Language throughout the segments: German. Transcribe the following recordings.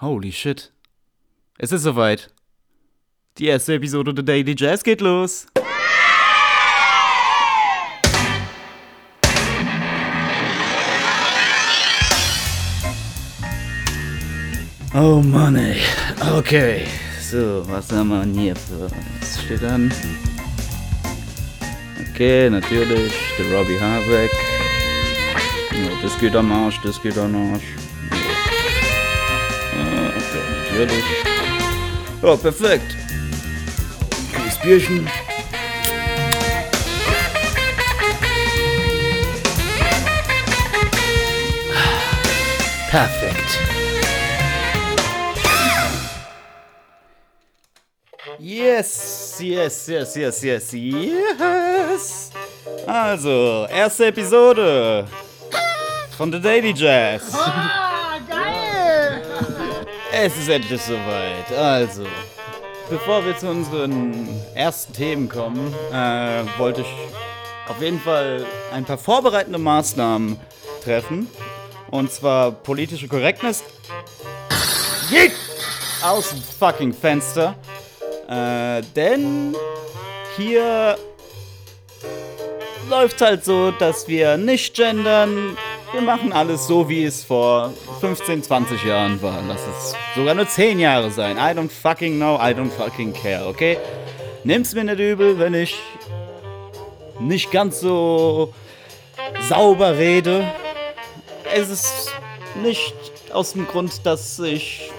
Holy shit. Es ist soweit. Die erste Episode der Daily Jazz geht los. Oh Mann, ey. Okay. So, was haben wir denn hier. Was steht an? Okay, natürlich. Der Robbie Harbeck. Ja, das geht am Arsch, das geht am Arsch. Natürlich. Ja, perfekt. Kleines Bierchen. Perfekt. Yes, yes, yes, yes, yes, yes. Also, erste Episode von The Daily Jazz. Es ist endlich soweit. Also, bevor wir zu unseren ersten Themen kommen, äh, wollte ich auf jeden Fall ein paar vorbereitende Maßnahmen treffen. Und zwar politische Korrektness. Jeet! Aus dem fucking Fenster. Äh, denn hier läuft halt so, dass wir nicht gendern. Wir machen alles so, wie es vor 15, 20 Jahren war. Lass es sogar nur 10 Jahre sein. I don't fucking know, I don't fucking care, okay? Nimm's mir nicht übel, wenn ich nicht ganz so sauber rede. Es ist nicht aus dem Grund, dass ich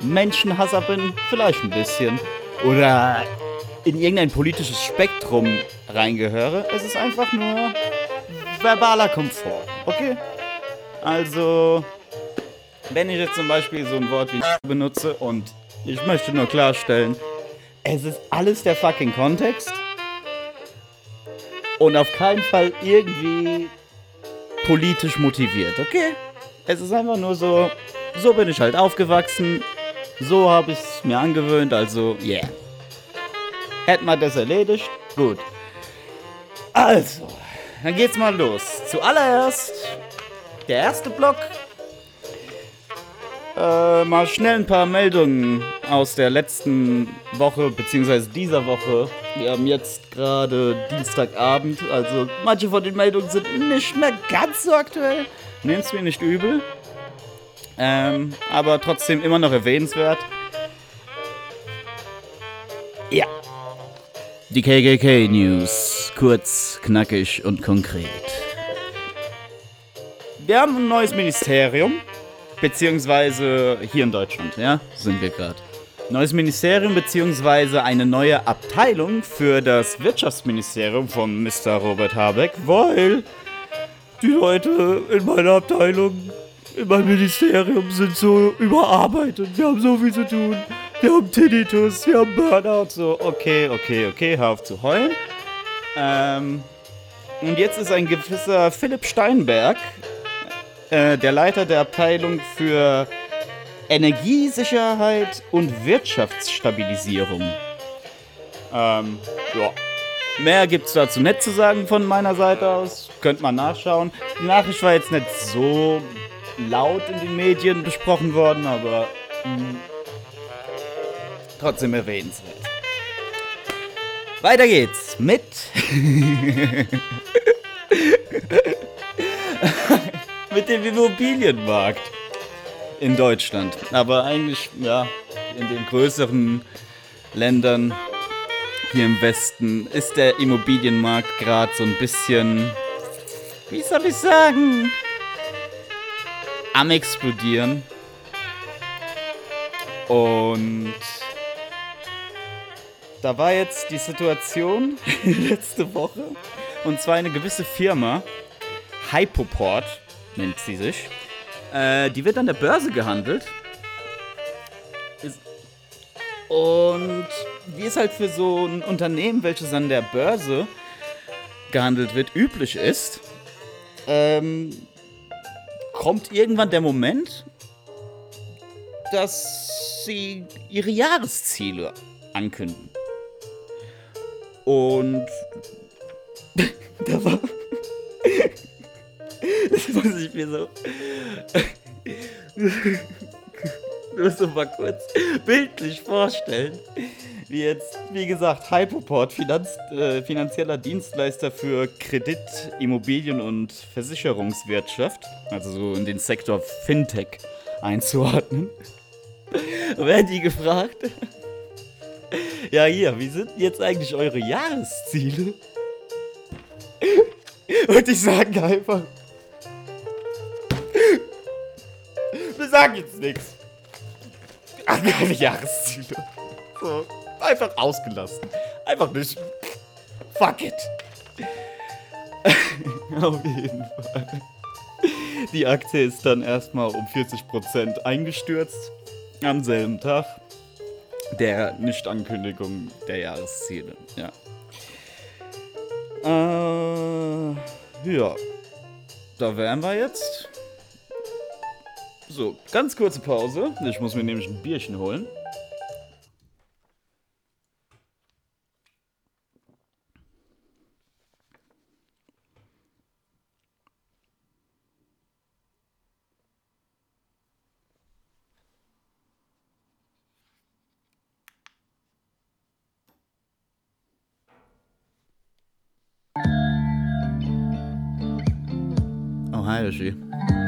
Menschenhasser bin, vielleicht ein bisschen. Oder in irgendein politisches Spektrum reingehöre. Es ist einfach nur verbaler Komfort, okay? Also, wenn ich jetzt zum Beispiel so ein Wort wie benutze und ich möchte nur klarstellen, es ist alles der fucking Kontext und auf keinen Fall irgendwie politisch motiviert, okay? Es ist einfach nur so, so bin ich halt aufgewachsen, so habe ich es mir angewöhnt, also yeah. Hätten wir das erledigt? Gut. Also, dann geht's mal los. Zuallererst der erste Block. Äh, mal schnell ein paar Meldungen aus der letzten Woche, beziehungsweise dieser Woche. Wir haben jetzt gerade Dienstagabend, also manche von den Meldungen sind nicht mehr ganz so aktuell. Nehmt's mir nicht übel. Ähm, aber trotzdem immer noch erwähnenswert. Ja. Die KKK News. Kurz, knackig und konkret. Wir haben ein neues Ministerium. Beziehungsweise hier in Deutschland, ja, sind wir gerade. Neues Ministerium beziehungsweise eine neue Abteilung für das Wirtschaftsministerium von Mr. Robert Habeck, weil die Leute in meiner Abteilung, in meinem Ministerium sind so überarbeitet. Wir haben so viel zu tun. Wir haben Tinnitus, wir haben Burnout. So, okay, okay, okay, hör auf zu heulen. Ähm, und jetzt ist ein gewisser Philipp Steinberg, äh, der Leiter der Abteilung für Energiesicherheit und Wirtschaftsstabilisierung. Ähm, ja. Mehr gibt's dazu nicht zu sagen von meiner Seite aus. Könnt man nachschauen. Die Nachricht war jetzt nicht so laut in den Medien besprochen worden, aber mh, trotzdem erwähnenswert. Weiter geht's mit mit dem Immobilienmarkt in Deutschland. Aber eigentlich, ja, in den größeren Ländern hier im Westen ist der Immobilienmarkt gerade so ein bisschen, wie soll ich sagen, am explodieren. Und da war jetzt die Situation letzte Woche, und zwar eine gewisse Firma, Hypoport nennt sie sich. Äh, die wird an der Börse gehandelt. Und wie es halt für so ein Unternehmen, welches an der Börse gehandelt wird, üblich ist, ähm, kommt irgendwann der Moment, dass sie ihre Jahresziele ankündigen. Und da war. Muss ich mir so. nur so mal kurz bildlich vorstellen, wie jetzt, wie gesagt, Hypoport, Finanz, äh, finanzieller Dienstleister für Kredit, Immobilien und Versicherungswirtschaft, also so in den Sektor Fintech einzuordnen. Werden die gefragt? Ja, hier, wie sind jetzt eigentlich eure Jahresziele? Und ich sage einfach, sagen jetzt nichts. Keine Jahresziele. So, einfach ausgelassen. Einfach nicht. Fuck it. Auf jeden Fall. Die Aktie ist dann erstmal um 40% eingestürzt. Am selben Tag der Nichtankündigung der Jahresziele. Ja. Äh, ja. Da wären wir jetzt. So, ganz kurze Pause. Ich muss mir nämlich ein Bierchen holen. Oh, hi, Yoshi.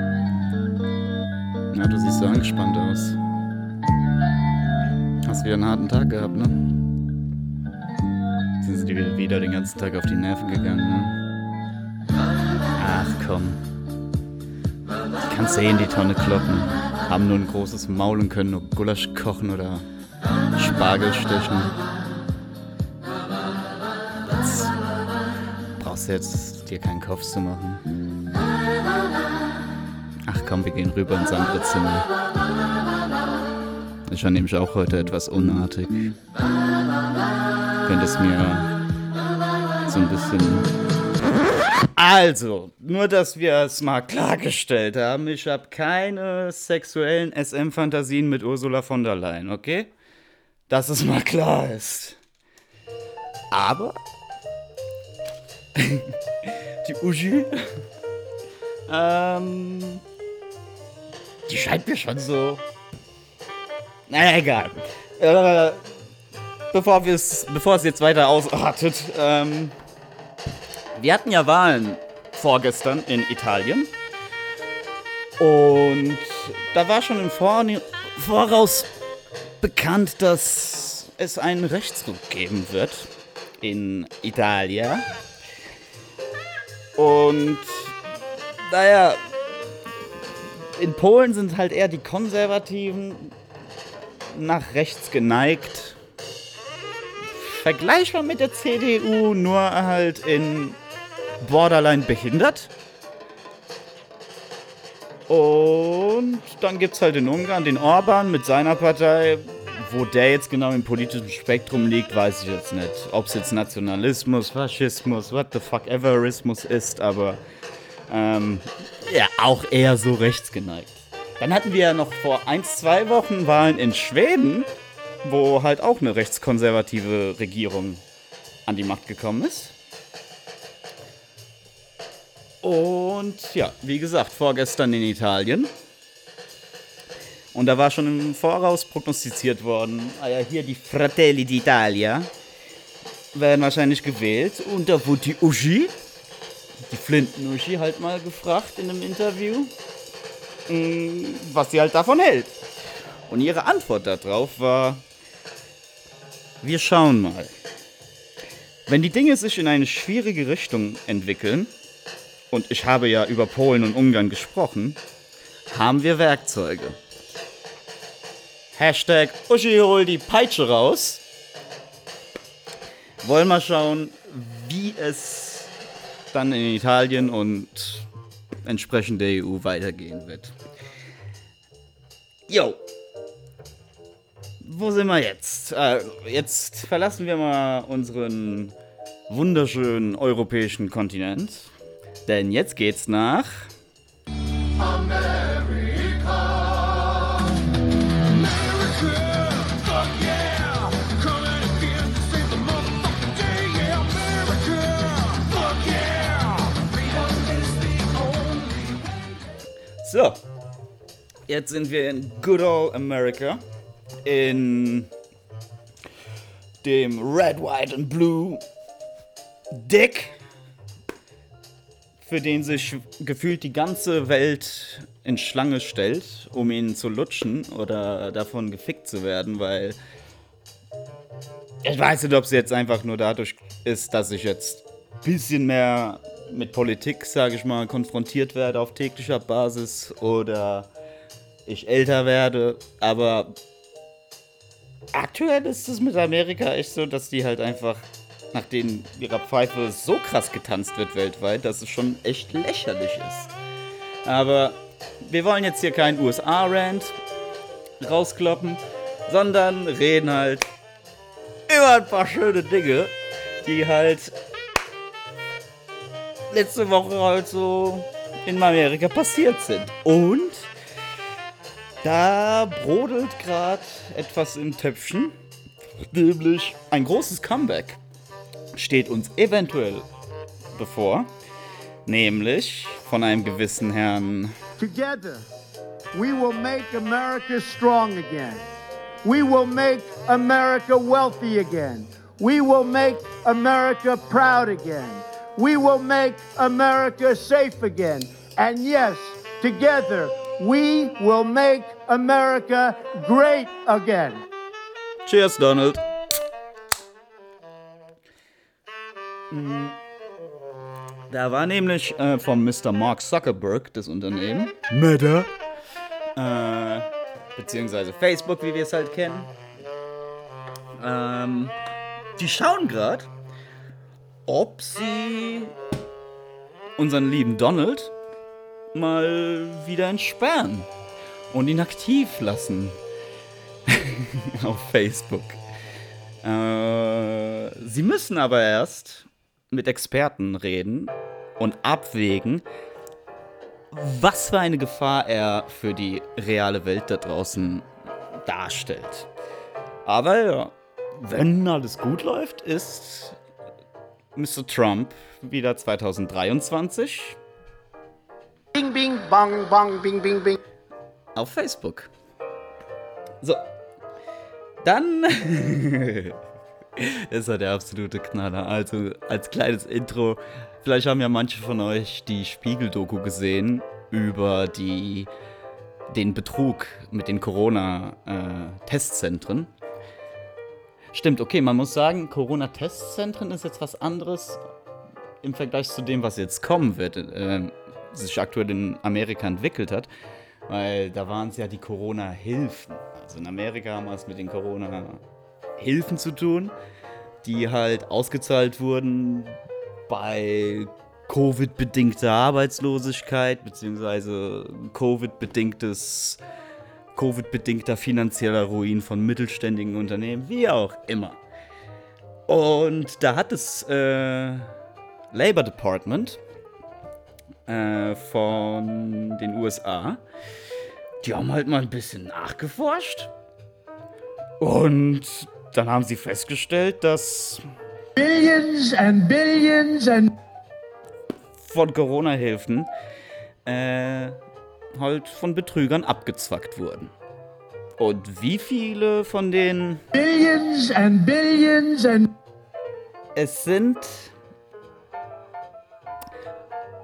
Na, du siehst so angespannt aus. Hast wieder einen harten Tag gehabt, ne? Sind sie dir wieder den ganzen Tag auf die Nerven gegangen, ne? Ach komm. Kannst du eh in die Tonne kloppen. Haben nur ein großes Maul und können nur Gulasch kochen oder Spargel stechen. Jetzt brauchst du jetzt dir keinen Kopf zu machen. Komm, wir gehen rüber ins andere Zimmer. Ich war nämlich auch heute etwas unartig. Könntest mir so ein bisschen. Also, nur dass wir es mal klargestellt haben, ich habe keine sexuellen SM-Fantasien mit Ursula von der Leyen, okay? Dass es mal klar ist. Aber. die Uschi. Ähm. Die scheint mir schon so. Naja, egal. Äh, bevor, wir's, bevor es jetzt weiter ausartet, ähm, wir hatten ja Wahlen vorgestern in Italien. Und da war schon im Vor Voraus bekannt, dass es einen Rechtsruck geben wird in Italien. Und naja, in Polen sind halt eher die Konservativen nach rechts geneigt. Vergleichbar mit der CDU, nur halt in Borderline behindert. Und dann gibt es halt in Ungarn den Orban mit seiner Partei. Wo der jetzt genau im politischen Spektrum liegt, weiß ich jetzt nicht. Ob es jetzt Nationalismus, Faschismus, what the fuck everismus ist, aber ähm, ja, auch eher so rechtsgeneigt. Dann hatten wir ja noch vor ein, zwei Wochen Wahlen in Schweden, wo halt auch eine rechtskonservative Regierung an die Macht gekommen ist. Und ja, wie gesagt, vorgestern in Italien. Und da war schon im Voraus prognostiziert worden, ah ja, hier die Fratelli d'Italia werden wahrscheinlich gewählt. Und da wurde die Uschi, die Flinten-Uschi, halt mal gefragt in einem Interview, mh, was sie halt davon hält. Und ihre Antwort darauf war, wir schauen mal. Wenn die Dinge sich in eine schwierige Richtung entwickeln, und ich habe ja über Polen und Ungarn gesprochen, haben wir Werkzeuge. Hashtag Uschi hol die Peitsche raus. Wollen wir schauen, wie es dann in Italien und entsprechend der EU weitergehen wird. Jo. Wo sind wir jetzt? Äh, jetzt verlassen wir mal unseren wunderschönen europäischen Kontinent. Denn jetzt geht's nach. So. Jetzt sind wir in Good Old America. In dem Red, White and Blue Dick, für den sich gefühlt die ganze Welt in Schlange stellt, um ihn zu lutschen oder davon gefickt zu werden, weil ich weiß nicht, ob es jetzt einfach nur dadurch ist, dass ich jetzt ein bisschen mehr mit Politik, sage ich mal, konfrontiert werde auf täglicher Basis oder ich älter werde, aber aktuell ist es mit Amerika echt so, dass die halt einfach, nachdem ihrer Pfeife so krass getanzt wird weltweit, dass es schon echt lächerlich ist. Aber wir wollen jetzt hier keinen USA-Rant rauskloppen, sondern reden halt über ein paar schöne Dinge, die halt letzte Woche halt so in Amerika passiert sind. Und da brodelt gerade etwas im Töpfchen, nämlich ein großes Comeback steht uns eventuell bevor, nämlich von einem gewissen Herrn. Together, we will make America strong again. We will make America wealthy again. We will make America proud again. We will make America safe again. And yes, together, we will make America great again. Cheers, Donald. Mm. Da war nämlich äh, vom Mr. Mark Zuckerberg das Unternehmen. Meta. Äh, beziehungsweise Facebook, wie wir es halt kennen. Ähm, die schauen gerade, ob sie unseren lieben Donald mal wieder entsperren und ihn aktiv lassen auf Facebook. Äh, sie müssen aber erst mit Experten reden und abwägen, was für eine Gefahr er für die reale Welt da draußen darstellt. Aber ja, wenn alles gut läuft, ist Mr. Trump wieder 2023 Bing, bing, bong, bong, bing, bing, bing. auf Facebook. So. Dann. das war der absolute Knaller. Also, als kleines Intro. Vielleicht haben ja manche von euch die Spiegel-Doku gesehen über die, den Betrug mit den Corona-Testzentren. Stimmt, okay, man muss sagen, Corona-Testzentren ist jetzt was anderes im Vergleich zu dem, was jetzt kommen wird, äh, sich aktuell in Amerika entwickelt hat. Weil da waren es ja die Corona-Hilfen. Also in Amerika haben wir es mit den Corona-Hilfen zu tun, die halt ausgezahlt wurden bei Covid-bedingter Arbeitslosigkeit, beziehungsweise Covid-bedingtes Covid-bedingter finanzieller Ruin von mittelständigen Unternehmen, wie auch immer. Und da hat das äh, Labor Department äh, von den USA, die haben halt mal ein bisschen nachgeforscht. Und dann haben sie festgestellt, dass Billions and billions and von Corona-Hilfen äh, halt von Betrügern abgezwackt wurden. Und wie viele von denen billions and billions and Es sind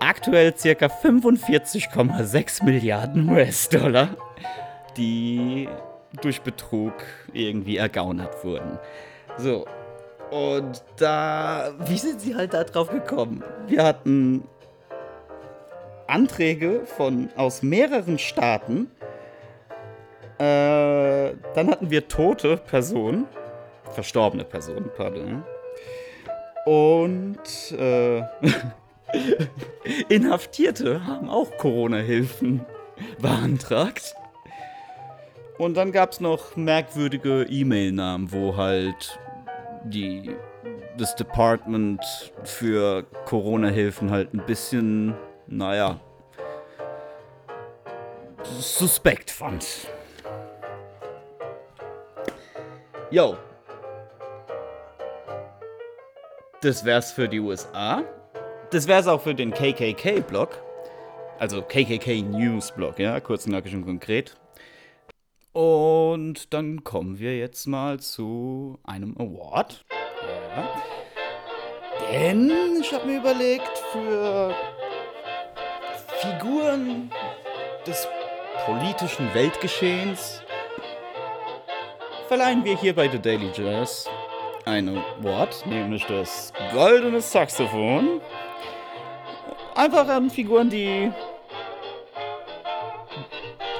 aktuell circa 45,6 Milliarden US-Dollar, die durch Betrug irgendwie ergaunert wurden. So. Und da, wie sind sie halt da drauf gekommen? Wir hatten Anträge von aus mehreren Staaten. Äh, dann hatten wir tote Personen, verstorbene Personen, pardon. Und äh, Inhaftierte haben auch Corona-Hilfen beantragt. Und dann gab es noch merkwürdige E-Mail-Namen, wo halt die, das Department für Corona-Hilfen halt ein bisschen, naja, suspekt fand. Yo. Das wär's für die USA. Das wär's auch für den KKK-Blog. Also KKK News Blog, ja, kurz, knackig und konkret. Und dann kommen wir jetzt mal zu einem Award. Ja. Denn ich habe mir überlegt, für Figuren des politischen Weltgeschehens verleihen wir hier bei The Daily Jazz ein Award, nämlich das Goldene Saxophon. Einfach an Figuren, die ein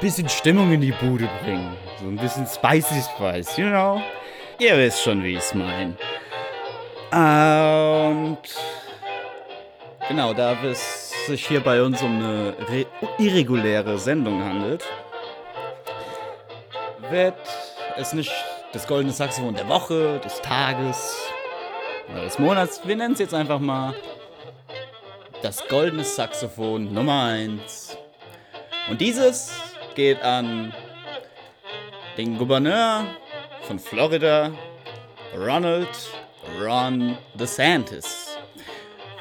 bisschen Stimmung in die Bude bringen. So ein bisschen spicy spice, you know? Ihr wisst schon, wie ich es meine. Und genau, da es sich hier bei uns um eine irreguläre Sendung handelt, wird es nicht das goldene Saxophon der Woche, des Tages oder des Monats. Wir nennen es jetzt einfach mal das goldene Saxophon Nummer 1. Und dieses geht an den Gouverneur von Florida, Ronald Ron DeSantis,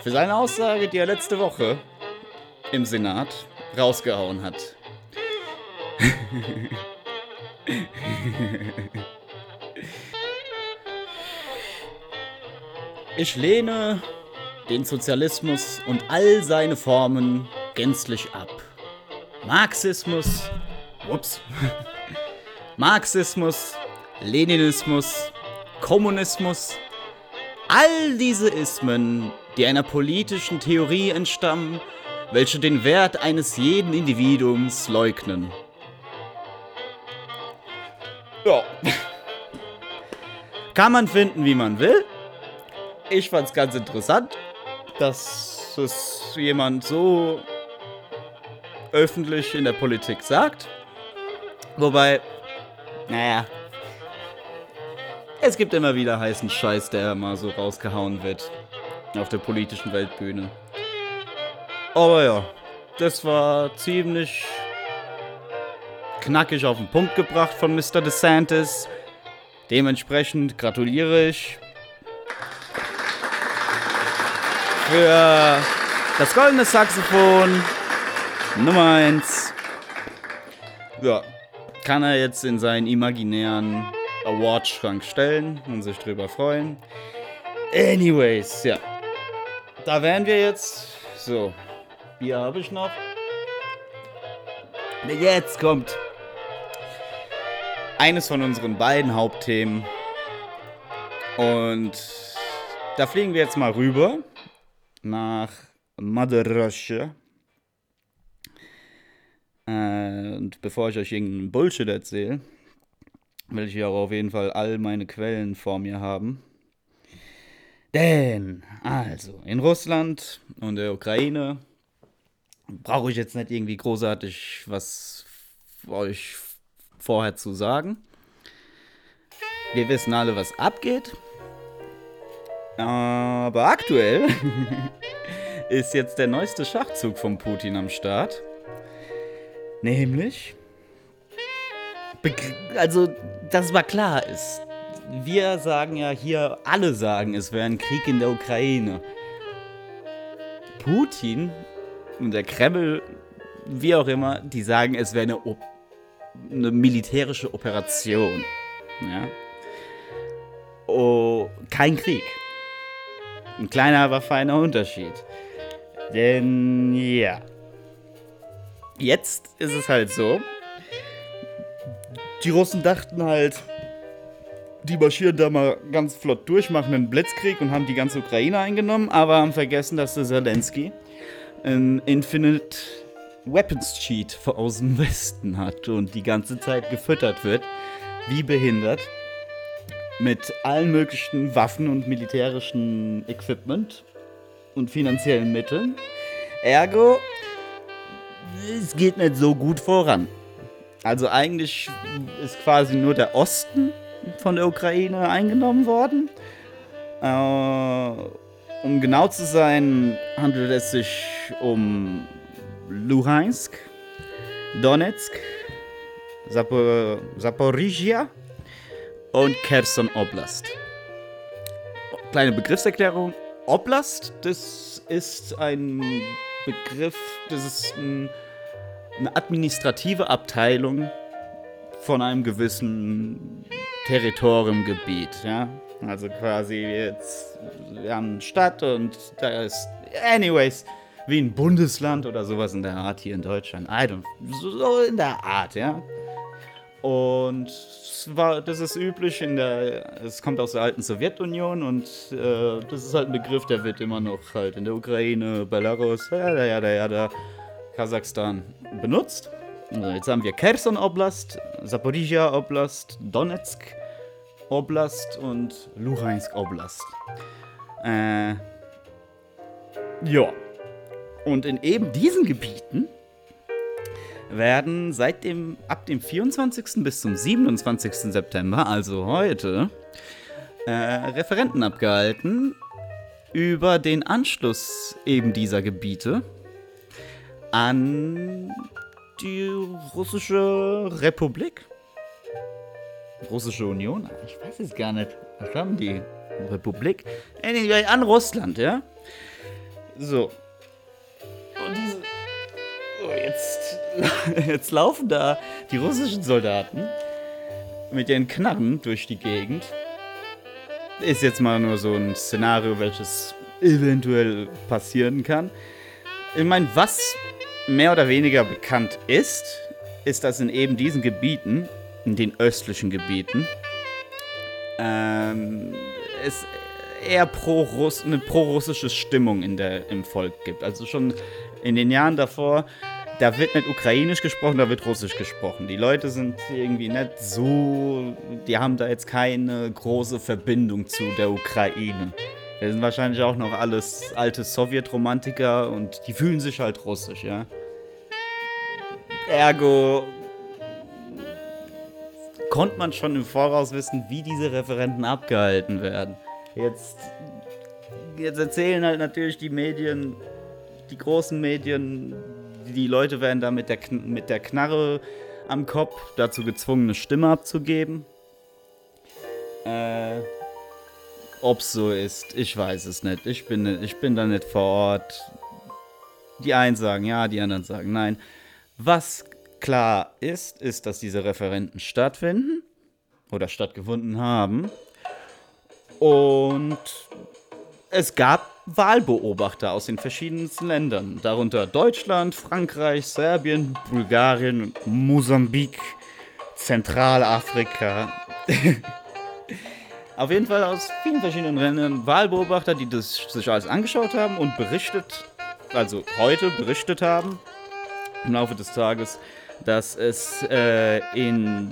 für seine Aussage, die er letzte Woche im Senat rausgehauen hat. Ich lehne den Sozialismus und all seine Formen gänzlich ab. Marxismus, ups, Marxismus, Leninismus, Kommunismus, all diese Ismen, die einer politischen Theorie entstammen, welche den Wert eines jeden Individuums leugnen. Ja. Kann man finden, wie man will. Ich fand's ganz interessant, dass es jemand so öffentlich in der Politik sagt. Wobei, naja, es gibt immer wieder heißen Scheiß, der mal so rausgehauen wird auf der politischen Weltbühne. Aber ja, das war ziemlich knackig auf den Punkt gebracht von Mr. DeSantis. Dementsprechend gratuliere ich für das goldene Saxophon Nummer 1. Ja, kann er jetzt in seinen imaginären Award-Schrank stellen und sich drüber freuen. Anyways, ja. Da wären wir jetzt. So, Bier habe ich noch. Jetzt kommt eines von unseren beiden Hauptthemen. Und da fliegen wir jetzt mal rüber nach Madarasche. Äh, und bevor ich euch irgendeinen Bullshit erzähle, will ich auch auf jeden Fall all meine Quellen vor mir haben. Denn, also, in Russland und der Ukraine brauche ich jetzt nicht irgendwie großartig was euch vorher zu sagen. Wir wissen alle, was abgeht. Aber aktuell ist jetzt der neueste Schachzug von Putin am Start. Nämlich. Also, dass mal klar ist. Wir sagen ja hier, alle sagen, es wäre ein Krieg in der Ukraine. Putin und der Kreml, wie auch immer, die sagen, es wäre eine, eine militärische Operation. Ja. Oh, kein Krieg. Ein kleiner, aber feiner Unterschied. Denn ja. Jetzt ist es halt so. Die Russen dachten halt, die marschieren da mal ganz flott durch, machen einen Blitzkrieg und haben die ganze Ukraine eingenommen, aber haben vergessen, dass der Zelensky ein Infinite Weapons Cheat aus dem Westen hat und die ganze Zeit gefüttert wird, wie behindert mit allen möglichen Waffen und militärischen Equipment und finanziellen Mitteln. Ergo, es geht nicht so gut voran. Also eigentlich ist quasi nur der Osten von der Ukraine eingenommen worden. Äh, um genau zu sein, handelt es sich um Luhansk, Donetsk, Zapor Zaporizhia und Kherson Oblast. Kleine Begriffserklärung. Oblast, das ist ein Begriff, das ist ein, eine administrative Abteilung von einem gewissen Territoriumgebiet, ja. Also quasi jetzt, wir haben eine Stadt und da ist, anyways, wie ein Bundesland oder sowas in der Art hier in Deutschland. I don't, so in der Art, ja. Und das ist üblich in der, es kommt aus der alten Sowjetunion und äh, das ist halt ein Begriff, der wird immer noch halt in der Ukraine, Belarus, ja, ja, ja, ja, Kasachstan benutzt. Also jetzt haben wir Kherson Oblast, Zaporizhia Oblast, Donetsk Oblast und Luhansk Oblast. Äh, ja. Und in eben diesen Gebieten werden seit dem, ab dem 24. bis zum 27. September, also heute, äh, Referenten abgehalten über den Anschluss eben dieser Gebiete an die russische Republik. Russische Union? Ich weiß es gar nicht. Was haben die? Republik? Anyway, an Russland, ja? So. Und diese. So, jetzt. Jetzt laufen da die russischen Soldaten mit ihren Knarren durch die Gegend. Ist jetzt mal nur so ein Szenario, welches eventuell passieren kann. Ich meine, was mehr oder weniger bekannt ist, ist, dass in eben diesen Gebieten, in den östlichen Gebieten, ähm, es eher pro -Russ eine pro-russische Stimmung in der, im Volk gibt. Also schon in den Jahren davor, da wird nicht ukrainisch gesprochen, da wird russisch gesprochen. Die Leute sind irgendwie nicht so, die haben da jetzt keine große Verbindung zu der Ukraine. Wir sind wahrscheinlich auch noch alles alte Sowjetromantiker und die fühlen sich halt russisch, ja. Ergo konnte man schon im Voraus wissen, wie diese Referenten abgehalten werden. Jetzt, jetzt erzählen halt natürlich die Medien, die großen Medien, die Leute werden da mit der, mit der Knarre am Kopf dazu gezwungen, eine Stimme abzugeben. Äh, ob's so ist, ich weiß es nicht. Ich bin, ich bin da nicht vor Ort. Die einen sagen ja, die anderen sagen nein. Was klar ist, ist, dass diese Referenten stattfinden oder stattgefunden haben. Und es gab Wahlbeobachter aus den verschiedensten Ländern, darunter Deutschland, Frankreich, Serbien, Bulgarien, Mosambik, Zentralafrika. Auf jeden Fall aus vielen verschiedenen Ländern Wahlbeobachter, die das sich alles angeschaut haben und berichtet, also heute berichtet haben im Laufe des Tages, dass es äh, in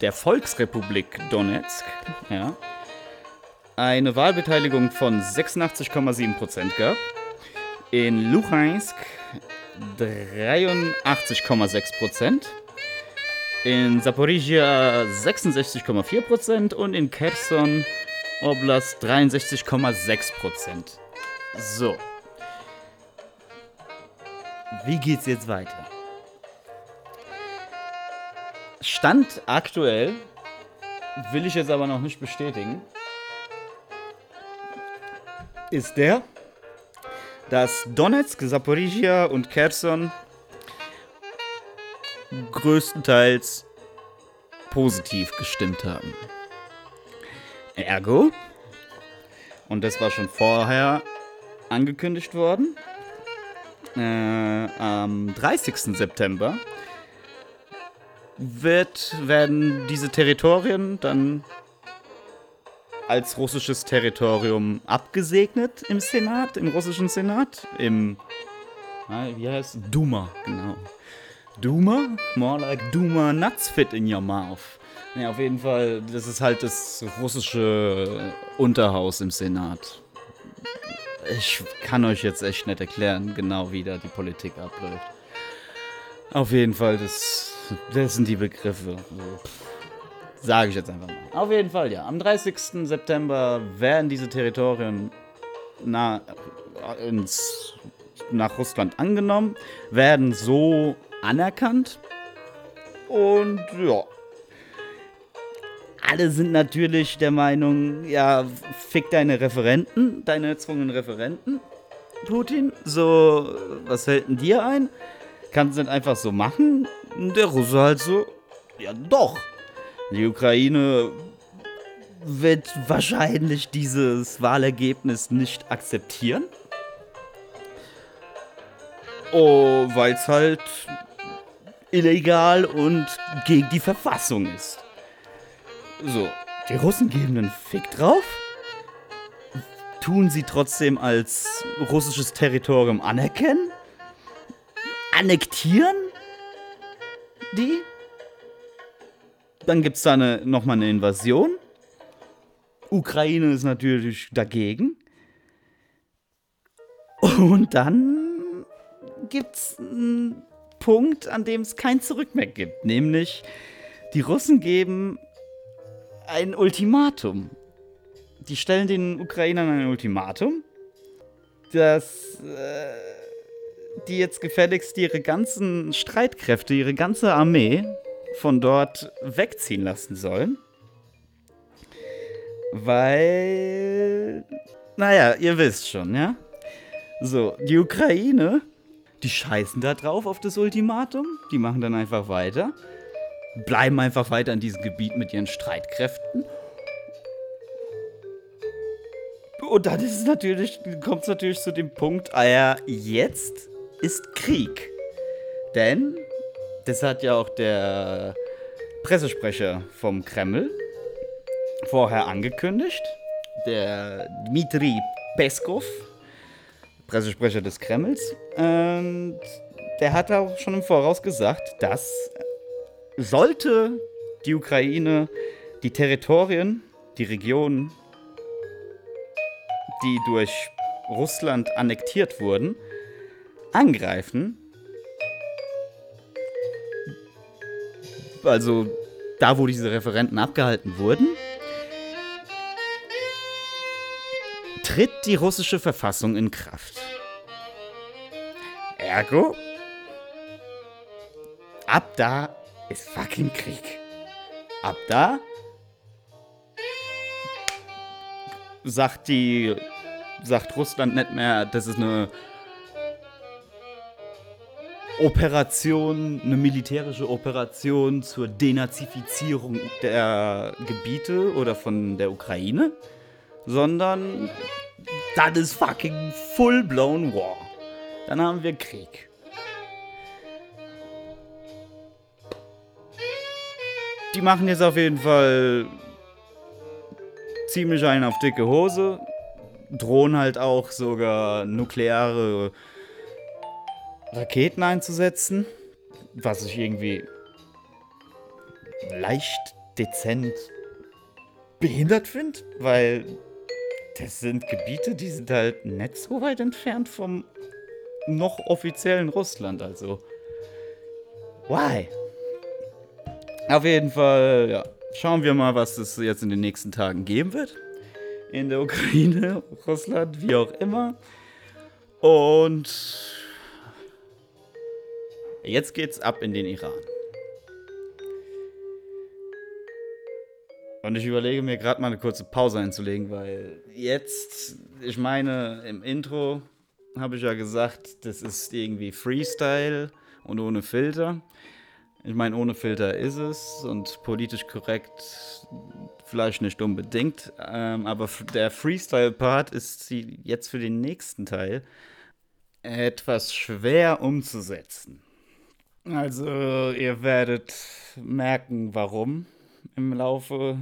der Volksrepublik Donetsk ja, eine Wahlbeteiligung von 86,7% gab, in Luhansk 83,6%, in Zaporizhia 66,4% und in Kherson Oblast 63,6%. So. Wie geht's jetzt weiter? Stand aktuell will ich jetzt aber noch nicht bestätigen, ist der, dass Donetsk, Zaporizhia und Kherson größtenteils positiv gestimmt haben. Ergo, und das war schon vorher angekündigt worden, äh, am 30. September wird, werden diese Territorien dann als russisches Territorium abgesegnet im Senat, im russischen Senat, im, wie heißt Duma, genau. Duma? More like Duma nuts fit in your mouth. Ja, auf jeden Fall, das ist halt das russische Unterhaus im Senat. Ich kann euch jetzt echt nicht erklären, genau wie da die Politik abläuft. Auf jeden Fall, das, das sind die Begriffe. Sage ich jetzt einfach mal. Auf jeden Fall, ja. Am 30. September werden diese Territorien na, ins, nach Russland angenommen, werden so anerkannt. Und ja. Alle sind natürlich der Meinung, ja, fick deine Referenten, deine erzwungenen Referenten, Putin. So, was fällt denn dir ein? Kannst du nicht einfach so machen? Der Russe halt so, Ja, doch. Die Ukraine wird wahrscheinlich dieses Wahlergebnis nicht akzeptieren. Oh, weil es halt illegal und gegen die Verfassung ist. So, die Russen geben einen Fick drauf, tun sie trotzdem als russisches Territorium anerkennen, annektieren die, dann gibt es da eine, nochmal eine Invasion. Ukraine ist natürlich dagegen. Und dann gibt es einen Punkt, an dem es kein Zurück mehr gibt. Nämlich, die Russen geben ein Ultimatum. Die stellen den Ukrainern ein Ultimatum, dass äh, die jetzt gefälligst ihre ganzen Streitkräfte, ihre ganze Armee von dort wegziehen lassen sollen. Weil, naja, ihr wisst schon, ja? So, die Ukraine, die scheißen da drauf auf das Ultimatum. Die machen dann einfach weiter. Bleiben einfach weiter in diesem Gebiet mit ihren Streitkräften. Und dann ist es natürlich, kommt es natürlich zu dem Punkt, ah ja, jetzt ist Krieg. Denn, das hat ja auch der Pressesprecher vom Kreml vorher angekündigt, der Dmitri Peskov, Pressesprecher des Kremls, und der hat auch schon im Voraus gesagt, dass sollte die Ukraine die Territorien, die Regionen, die durch Russland annektiert wurden, angreifen. Also da, wo diese Referenten abgehalten wurden, tritt die russische Verfassung in Kraft. Ergo, ab da ist fucking Krieg. Ab da sagt die sagt Russland nicht mehr, das ist eine Operation, eine militärische Operation zur Denazifizierung der Gebiete oder von der Ukraine, sondern das ist fucking full-blown War. Dann haben wir Krieg. Die machen jetzt auf jeden Fall ziemlich einen auf dicke Hose. Drohen halt auch sogar nukleare Raketen einzusetzen, was ich irgendwie leicht dezent behindert finde, weil das sind Gebiete, die sind halt nicht so weit entfernt vom noch offiziellen Russland, also why? Auf jeden Fall, ja, schauen wir mal, was es jetzt in den nächsten Tagen geben wird. In der Ukraine, Russland, wie auch immer. Und Jetzt geht's ab in den Iran. Und ich überlege mir gerade mal eine kurze Pause einzulegen, weil jetzt, ich meine, im Intro habe ich ja gesagt, das ist irgendwie Freestyle und ohne Filter. Ich meine, ohne Filter ist es und politisch korrekt vielleicht nicht unbedingt, ähm, aber der Freestyle-Part ist jetzt für den nächsten Teil etwas schwer umzusetzen. Also, ihr werdet merken, warum im Laufe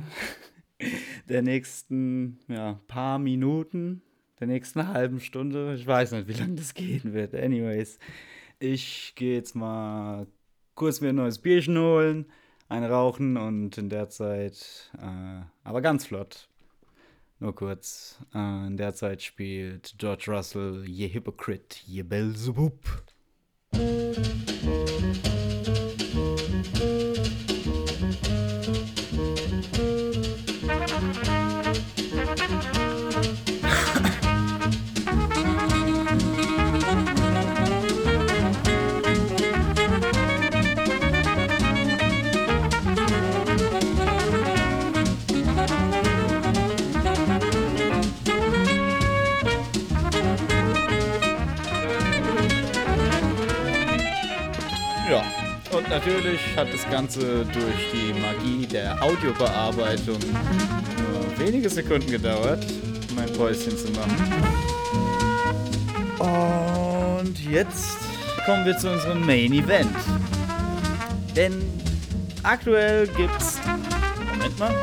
der nächsten ja, paar Minuten, der nächsten halben Stunde. Ich weiß nicht, wie lange das gehen wird. Anyways, ich gehe jetzt mal kurz mir ein neues Bierchen holen, ein rauchen und in der Zeit, äh, aber ganz flott, nur kurz, äh, in der Zeit spielt George Russell Je Hypocrite, Je Belzebub. Música natürlich hat das Ganze durch die Magie der Audiobearbeitung nur wenige Sekunden gedauert, mein Päuschen zu machen. Und jetzt kommen wir zu unserem Main Event. Denn aktuell gibt's. Moment mal.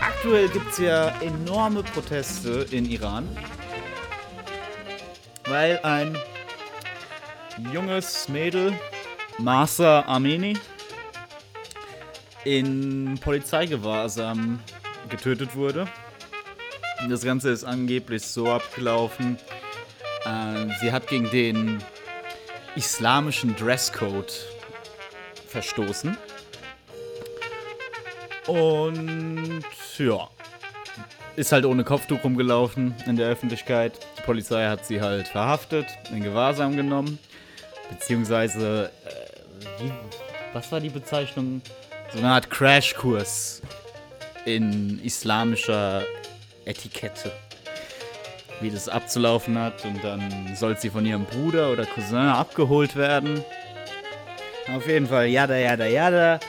Aktuell gibt's ja enorme Proteste in Iran. Weil ein junges Mädel, Masa Amini, in Polizeigewahrsam getötet wurde. Das Ganze ist angeblich so abgelaufen. Äh, sie hat gegen den islamischen Dresscode verstoßen. Und ja, ist halt ohne Kopftuch rumgelaufen in der Öffentlichkeit. Die Polizei hat sie halt verhaftet, in Gewahrsam genommen. Beziehungsweise, äh, wie, was war die Bezeichnung? So eine Art Crashkurs in islamischer Etikette. Wie das abzulaufen hat und dann soll sie von ihrem Bruder oder Cousin abgeholt werden. Auf jeden Fall, jada, jada, jada.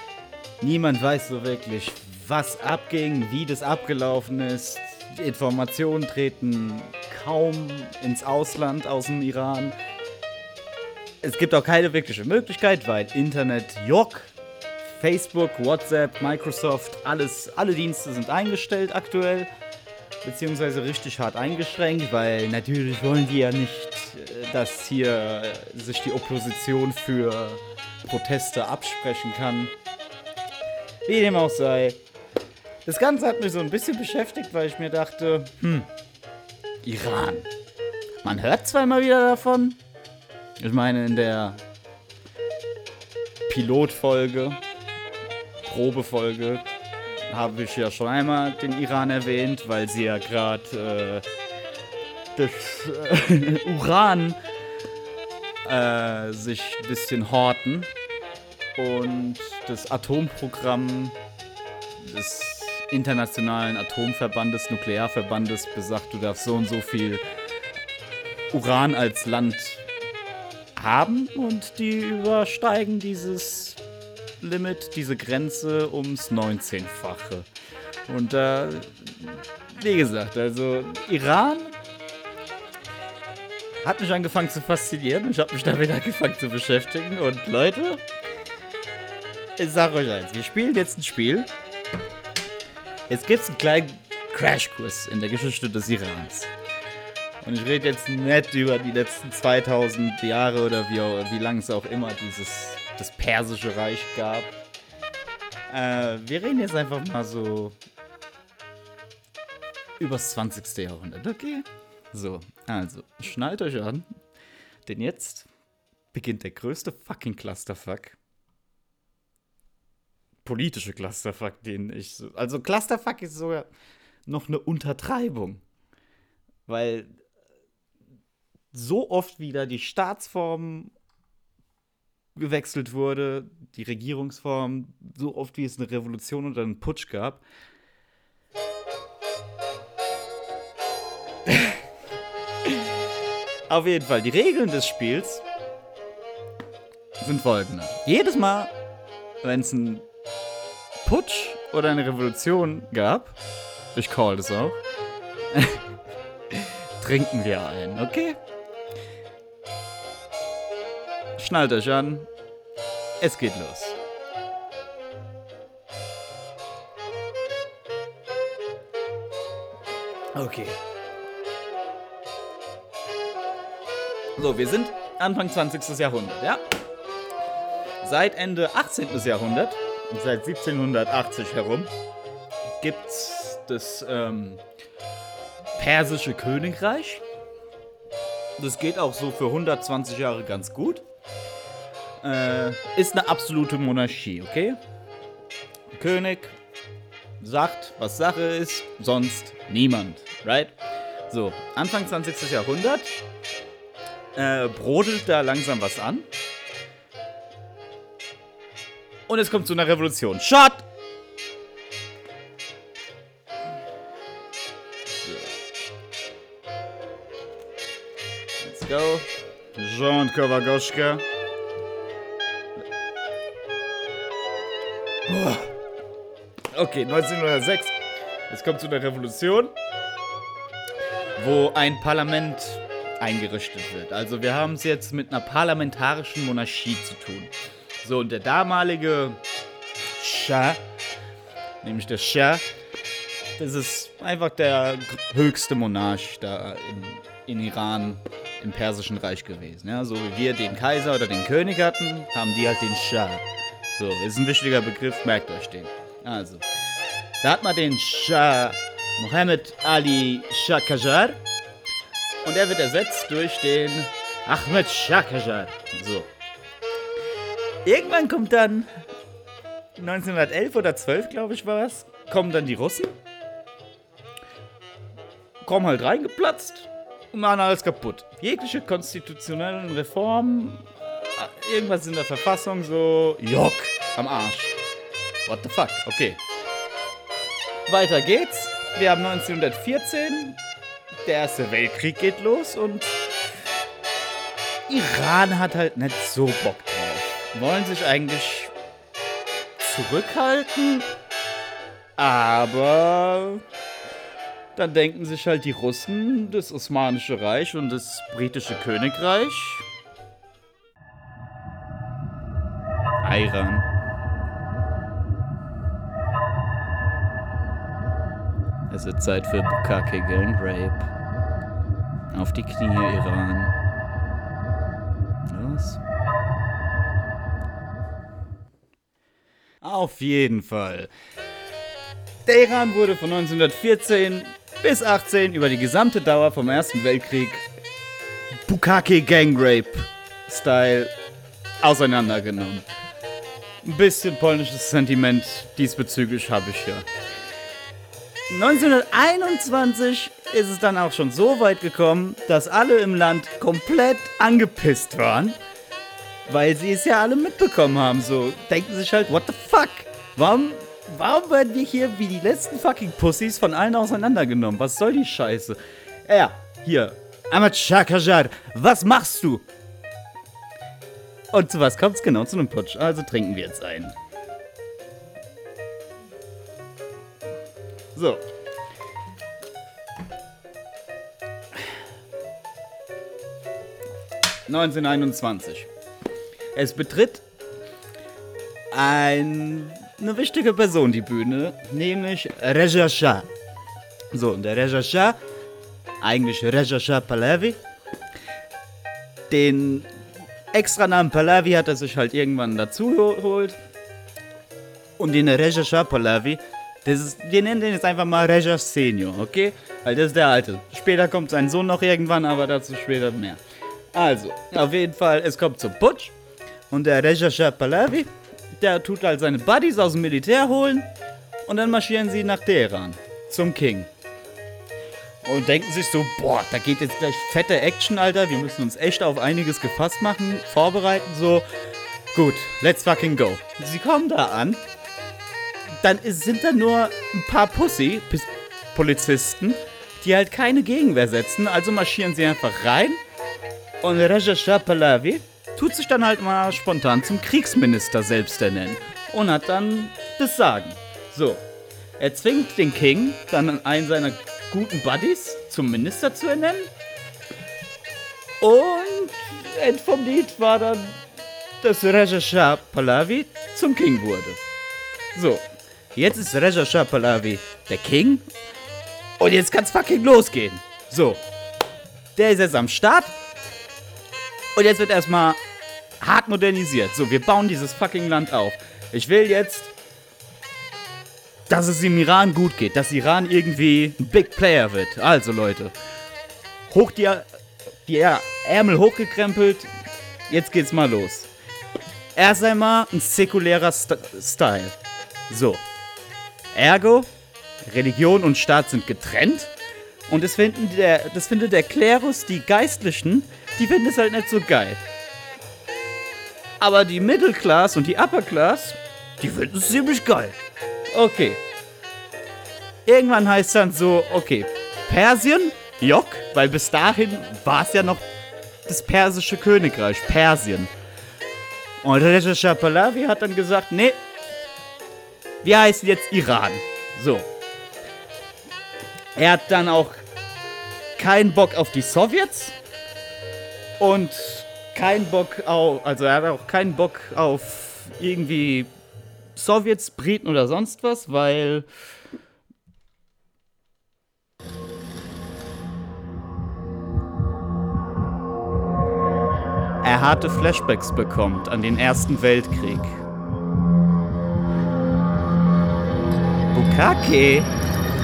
Niemand weiß so wirklich, was abging, wie das abgelaufen ist. Informationen treten kaum ins Ausland aus dem Iran. Es gibt auch keine wirkliche Möglichkeit, weil Internet York, Facebook, WhatsApp, Microsoft, alles, alle Dienste sind eingestellt aktuell. Beziehungsweise richtig hart eingeschränkt, weil natürlich wollen die ja nicht, äh, dass hier äh, sich die Opposition für Proteste absprechen kann. Wie dem auch sei. Das Ganze hat mich so ein bisschen beschäftigt, weil ich mir dachte, hm, Iran. Man hört zweimal wieder davon, ich meine, in der Pilotfolge, Probefolge, habe ich ja schon einmal den Iran erwähnt, weil sie ja gerade äh, das äh, Uran äh, sich ein bisschen horten. Und das Atomprogramm des internationalen Atomverbandes, Nuklearverbandes besagt, du darfst so und so viel Uran als Land haben und die übersteigen dieses Limit, diese Grenze ums 19-fache. Und da, äh, wie gesagt, also Iran hat mich angefangen zu faszinieren. Ich habe mich damit angefangen zu beschäftigen. Und Leute, ich sag euch eins, wir spielen jetzt ein Spiel. Jetzt gibt es einen kleinen Crashkurs in der Geschichte des Irans. Und ich rede jetzt nicht über die letzten 2000 Jahre oder wie, wie lang es auch immer dieses das persische Reich gab. Äh, wir reden jetzt einfach mal so übers 20. Jahrhundert, okay? So, also, schnallt euch an, denn jetzt beginnt der größte fucking Clusterfuck. Politische Clusterfuck, den ich so. Also, Clusterfuck ist sogar noch eine Untertreibung. Weil so oft wieder die Staatsform gewechselt wurde, die Regierungsform, so oft wie es eine Revolution oder einen Putsch gab. Auf jeden Fall, die Regeln des Spiels sind folgende. Jedes Mal, wenn es einen Putsch oder eine Revolution gab, ich call das auch, trinken wir ein, okay? Schnallt euch an. Es geht los. Okay. So, wir sind Anfang 20. Jahrhundert, ja? Seit Ende 18. Jahrhundert, seit 1780 herum, gibt's das ähm, persische Königreich. Das geht auch so für 120 Jahre ganz gut äh, ist eine absolute Monarchie, okay? König sagt, was Sache ist, sonst niemand, right? So, Anfang 20. Jahrhundert äh, brodelt da langsam was an. Und es kommt zu einer Revolution. Shut! So. Let's go. Jean Goschka Okay, 1906. Es kommt zu der Revolution, wo ein Parlament eingerichtet wird. Also wir haben es jetzt mit einer parlamentarischen Monarchie zu tun. So, und der damalige Shah, nämlich der Shah, das ist einfach der höchste Monarch da in, in Iran, im Persischen Reich gewesen. Ja, so wie wir den Kaiser oder den König hatten, haben die halt den Shah. So, ist ein wichtiger Begriff, merkt euch den. Also, da hat man den Shah Mohammed Ali Shah Qajar und er wird ersetzt durch den Ahmed Shah Qajar. So. Irgendwann kommt dann 1911 oder 12, glaube ich, war es, kommen dann die Russen. Kommen halt reingeplatzt und machen alles kaputt. Jegliche konstitutionellen Reformen, irgendwas in der Verfassung, so, Jock, am Arsch. What the fuck? Okay. Weiter geht's. Wir haben 1914. Der Erste Weltkrieg geht los und Iran hat halt nicht so Bock drauf. Wollen sich eigentlich zurückhalten, aber dann denken sich halt die Russen, das Osmanische Reich und das britische Königreich. Iran. Es wird Zeit für Bukake Gang Rape. Auf die Knie, Iran. Los. Auf jeden Fall. Der Iran wurde von 1914 bis 18 über die gesamte Dauer vom Ersten Weltkrieg Bukake Gang Rape Style auseinandergenommen. Ein bisschen polnisches Sentiment diesbezüglich habe ich ja. 1921 ist es dann auch schon so weit gekommen, dass alle im Land komplett angepisst waren, weil sie es ja alle mitbekommen haben. So denken sich halt, what the fuck? Warum, warum werden wir hier wie die letzten fucking Pussys von allen auseinandergenommen? Was soll die Scheiße? Ja, hier. Ahmad Shakajar, was machst du? Und zu was kommt's genau zu einem Putsch? Also trinken wir jetzt einen. So. ...1921. Es betritt ein, eine wichtige Person die Bühne, nämlich Reza Shah. So, und der Reza Shah, eigentlich Reza Shah Pahlavi, den Extranamen Pahlavi hat er sich halt irgendwann dazu geholt. Und den Reza Shah Pahlavi das ist, wir nennen den jetzt einfach mal Reja Senior, okay? Weil das ist der Alte. Später kommt sein Sohn noch irgendwann, aber dazu später mehr. Also, auf jeden Fall, es kommt zum Putsch. Und der Reja Shah Pahlavi, der tut halt seine Buddies aus dem Militär holen. Und dann marschieren sie nach Teheran. Zum King. Und denken sich so, boah, da geht jetzt gleich fette Action, Alter. Wir müssen uns echt auf einiges gefasst machen, vorbereiten, so. Gut, let's fucking go. Sie kommen da an dann sind da nur ein paar Pussy-Polizisten, die halt keine Gegenwehr setzen. Also marschieren sie einfach rein. Und Raja Shah Pahlavi tut sich dann halt mal spontan zum Kriegsminister selbst ernennen. Und hat dann das Sagen. So, er zwingt den King, dann einen seiner guten Buddies zum Minister zu ernennen. Und End vom Lied war dann, dass Raja Shah Pahlavi zum King wurde. So, Jetzt ist Reza Shah Pahlavi der King. Und jetzt kann's fucking losgehen. So. Der ist jetzt am Start. Und jetzt wird erstmal hart modernisiert. So, wir bauen dieses fucking Land auf. Ich will jetzt, dass es im Iran gut geht. Dass Iran irgendwie ein Big Player wird. Also, Leute. Hoch die, die Ärmel hochgekrempelt. Jetzt geht's mal los. Erst einmal ein säkulärer St Style. So. Ergo, Religion und Staat sind getrennt. Und das, finden der, das findet der Klerus, die Geistlichen, die finden es halt nicht so geil. Aber die Middle Class und die Upper Class, die finden es ziemlich geil. Okay. Irgendwann heißt es dann so, okay, Persien, Jok, weil bis dahin war es ja noch das persische Königreich, Persien. Und Reza Pahlavi hat dann gesagt, nee, wir heißen jetzt Iran. So. Er hat dann auch keinen Bock auf die Sowjets und keinen Bock auf, also er hat auch keinen Bock auf irgendwie Sowjets, Briten oder sonst was, weil er harte Flashbacks bekommt an den Ersten Weltkrieg. Bukake,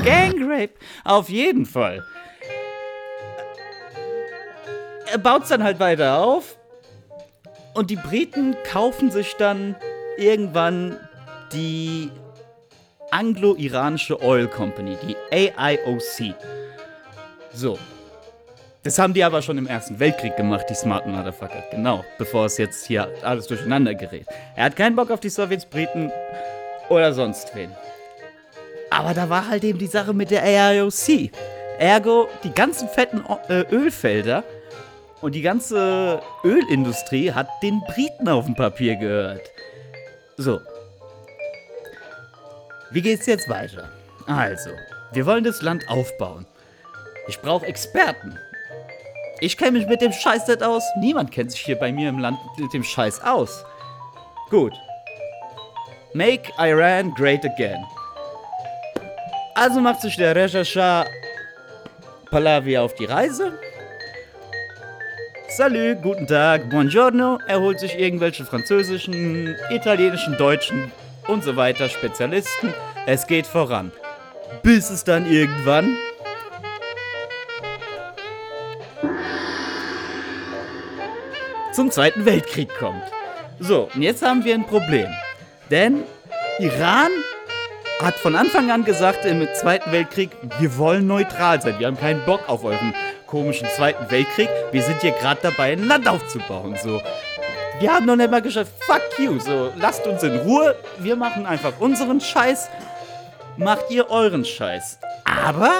Gangrape, auf jeden Fall. Er baut es dann halt weiter auf und die Briten kaufen sich dann irgendwann die anglo-iranische Oil Company, die AIOC. So. Das haben die aber schon im Ersten Weltkrieg gemacht, die smarten Motherfucker. Genau, bevor es jetzt hier alles durcheinander gerät. Er hat keinen Bock auf die Sowjets, Briten oder sonst wen. Aber da war halt eben die Sache mit der AIOC. Ergo, die ganzen fetten äh, Ölfelder und die ganze Ölindustrie hat den Briten auf dem Papier gehört. So. Wie geht's jetzt weiter? Also, wir wollen das Land aufbauen. Ich brauche Experten. Ich kenne mich mit dem Scheiß nicht aus. Niemand kennt sich hier bei mir im Land mit dem Scheiß aus. Gut. Make Iran great again. Also macht sich der Reza Shah Pahlavi auf die Reise. Salut, guten Tag, buongiorno. Er holt sich irgendwelche französischen, italienischen, deutschen und so weiter Spezialisten. Es geht voran. Bis es dann irgendwann zum Zweiten Weltkrieg kommt. So, und jetzt haben wir ein Problem. Denn Iran hat von Anfang an gesagt im Zweiten Weltkrieg, wir wollen neutral sein, wir haben keinen Bock auf euren komischen Zweiten Weltkrieg, wir sind hier gerade dabei, ein Land aufzubauen, so. Wir haben noch nicht mal geschafft, fuck you, so, lasst uns in Ruhe, wir machen einfach unseren Scheiß, macht ihr euren Scheiß. Aber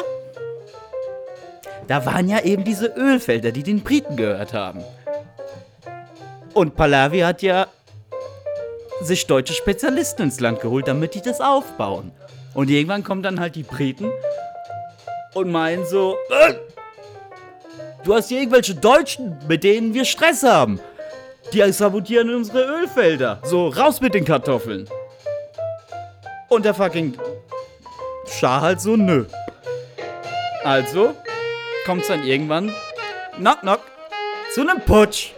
da waren ja eben diese Ölfelder, die den Briten gehört haben. Und Pahlavi hat ja sich deutsche Spezialisten ins Land geholt, damit die das aufbauen. Und irgendwann kommen dann halt die Briten und meinen so, äh, du hast hier irgendwelche Deutschen, mit denen wir Stress haben. Die sabotieren unsere Ölfelder. So, raus mit den Kartoffeln. Und der fucking Schar halt so, nö. Also kommt's dann irgendwann, knock knock, zu einem Putsch.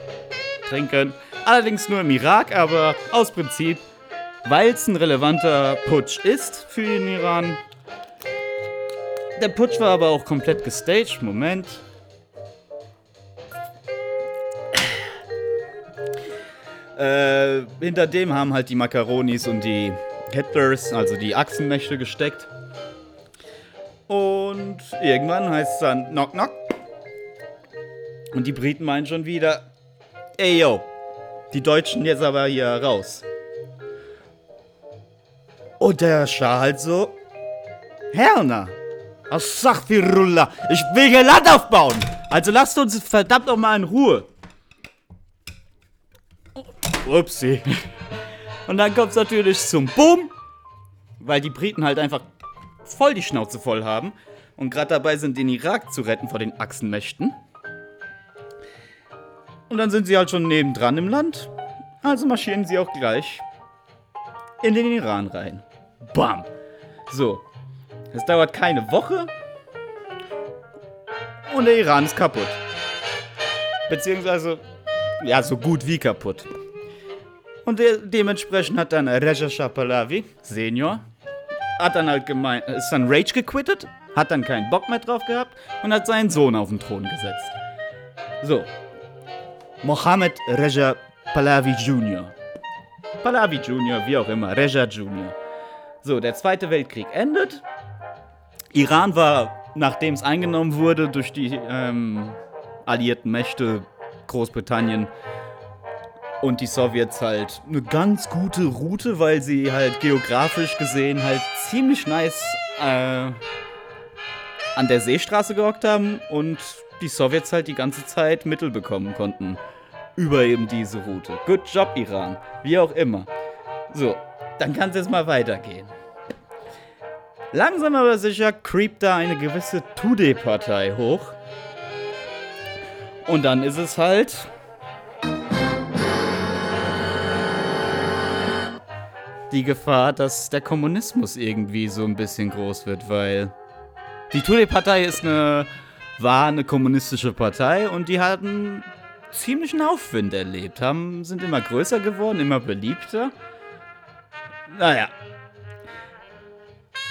Trinken. Allerdings nur im Irak, aber aus Prinzip, weil es ein relevanter Putsch ist für den Iran. Der Putsch war aber auch komplett gestaged. Moment. Äh, hinter dem haben halt die Makaronis und die Hitlers, also die Achsenmächte, gesteckt. Und irgendwann heißt es dann Knock Knock. Und die Briten meinen schon wieder, ey yo, die Deutschen jetzt aber hier raus. Und der Schah halt so, Herner, Astaghfirullah, ich will hier Land aufbauen. Also lasst uns verdammt noch mal in Ruhe. Upsi. Und dann kommt es natürlich zum Boom, weil die Briten halt einfach voll die Schnauze voll haben und gerade dabei sind, den Irak zu retten vor den Achsenmächten. Und dann sind sie halt schon nebendran im Land. Also marschieren sie auch gleich in den Iran rein. Bam. So. Es dauert keine Woche. Und der Iran ist kaputt. Beziehungsweise, ja, so gut wie kaputt. Und de dementsprechend hat dann Reza Shah Pahlavi, Senior, hat dann halt gemeint, ist dann Rage gequittet, hat dann keinen Bock mehr drauf gehabt und hat seinen Sohn auf den Thron gesetzt. So. Mohammed Reza Pahlavi Jr. Pahlavi Jr., wie auch immer, Reza Jr. So, der Zweite Weltkrieg endet. Iran war, nachdem es eingenommen wurde durch die ähm, alliierten Mächte, Großbritannien, und die Sowjets halt eine ganz gute Route, weil sie halt geografisch gesehen halt ziemlich nice äh, an der Seestraße gehockt haben und die Sowjets halt die ganze Zeit Mittel bekommen konnten. Über eben diese Route. Good job, Iran. Wie auch immer. So, dann kann es jetzt mal weitergehen. Langsam aber sicher creept da eine gewisse Tude-Partei hoch. Und dann ist es halt. Die Gefahr, dass der Kommunismus irgendwie so ein bisschen groß wird, weil die Tude-Partei ist eine, war eine kommunistische Partei und die hatten ziemlichen Aufwind erlebt, haben, sind immer größer geworden, immer beliebter. Naja.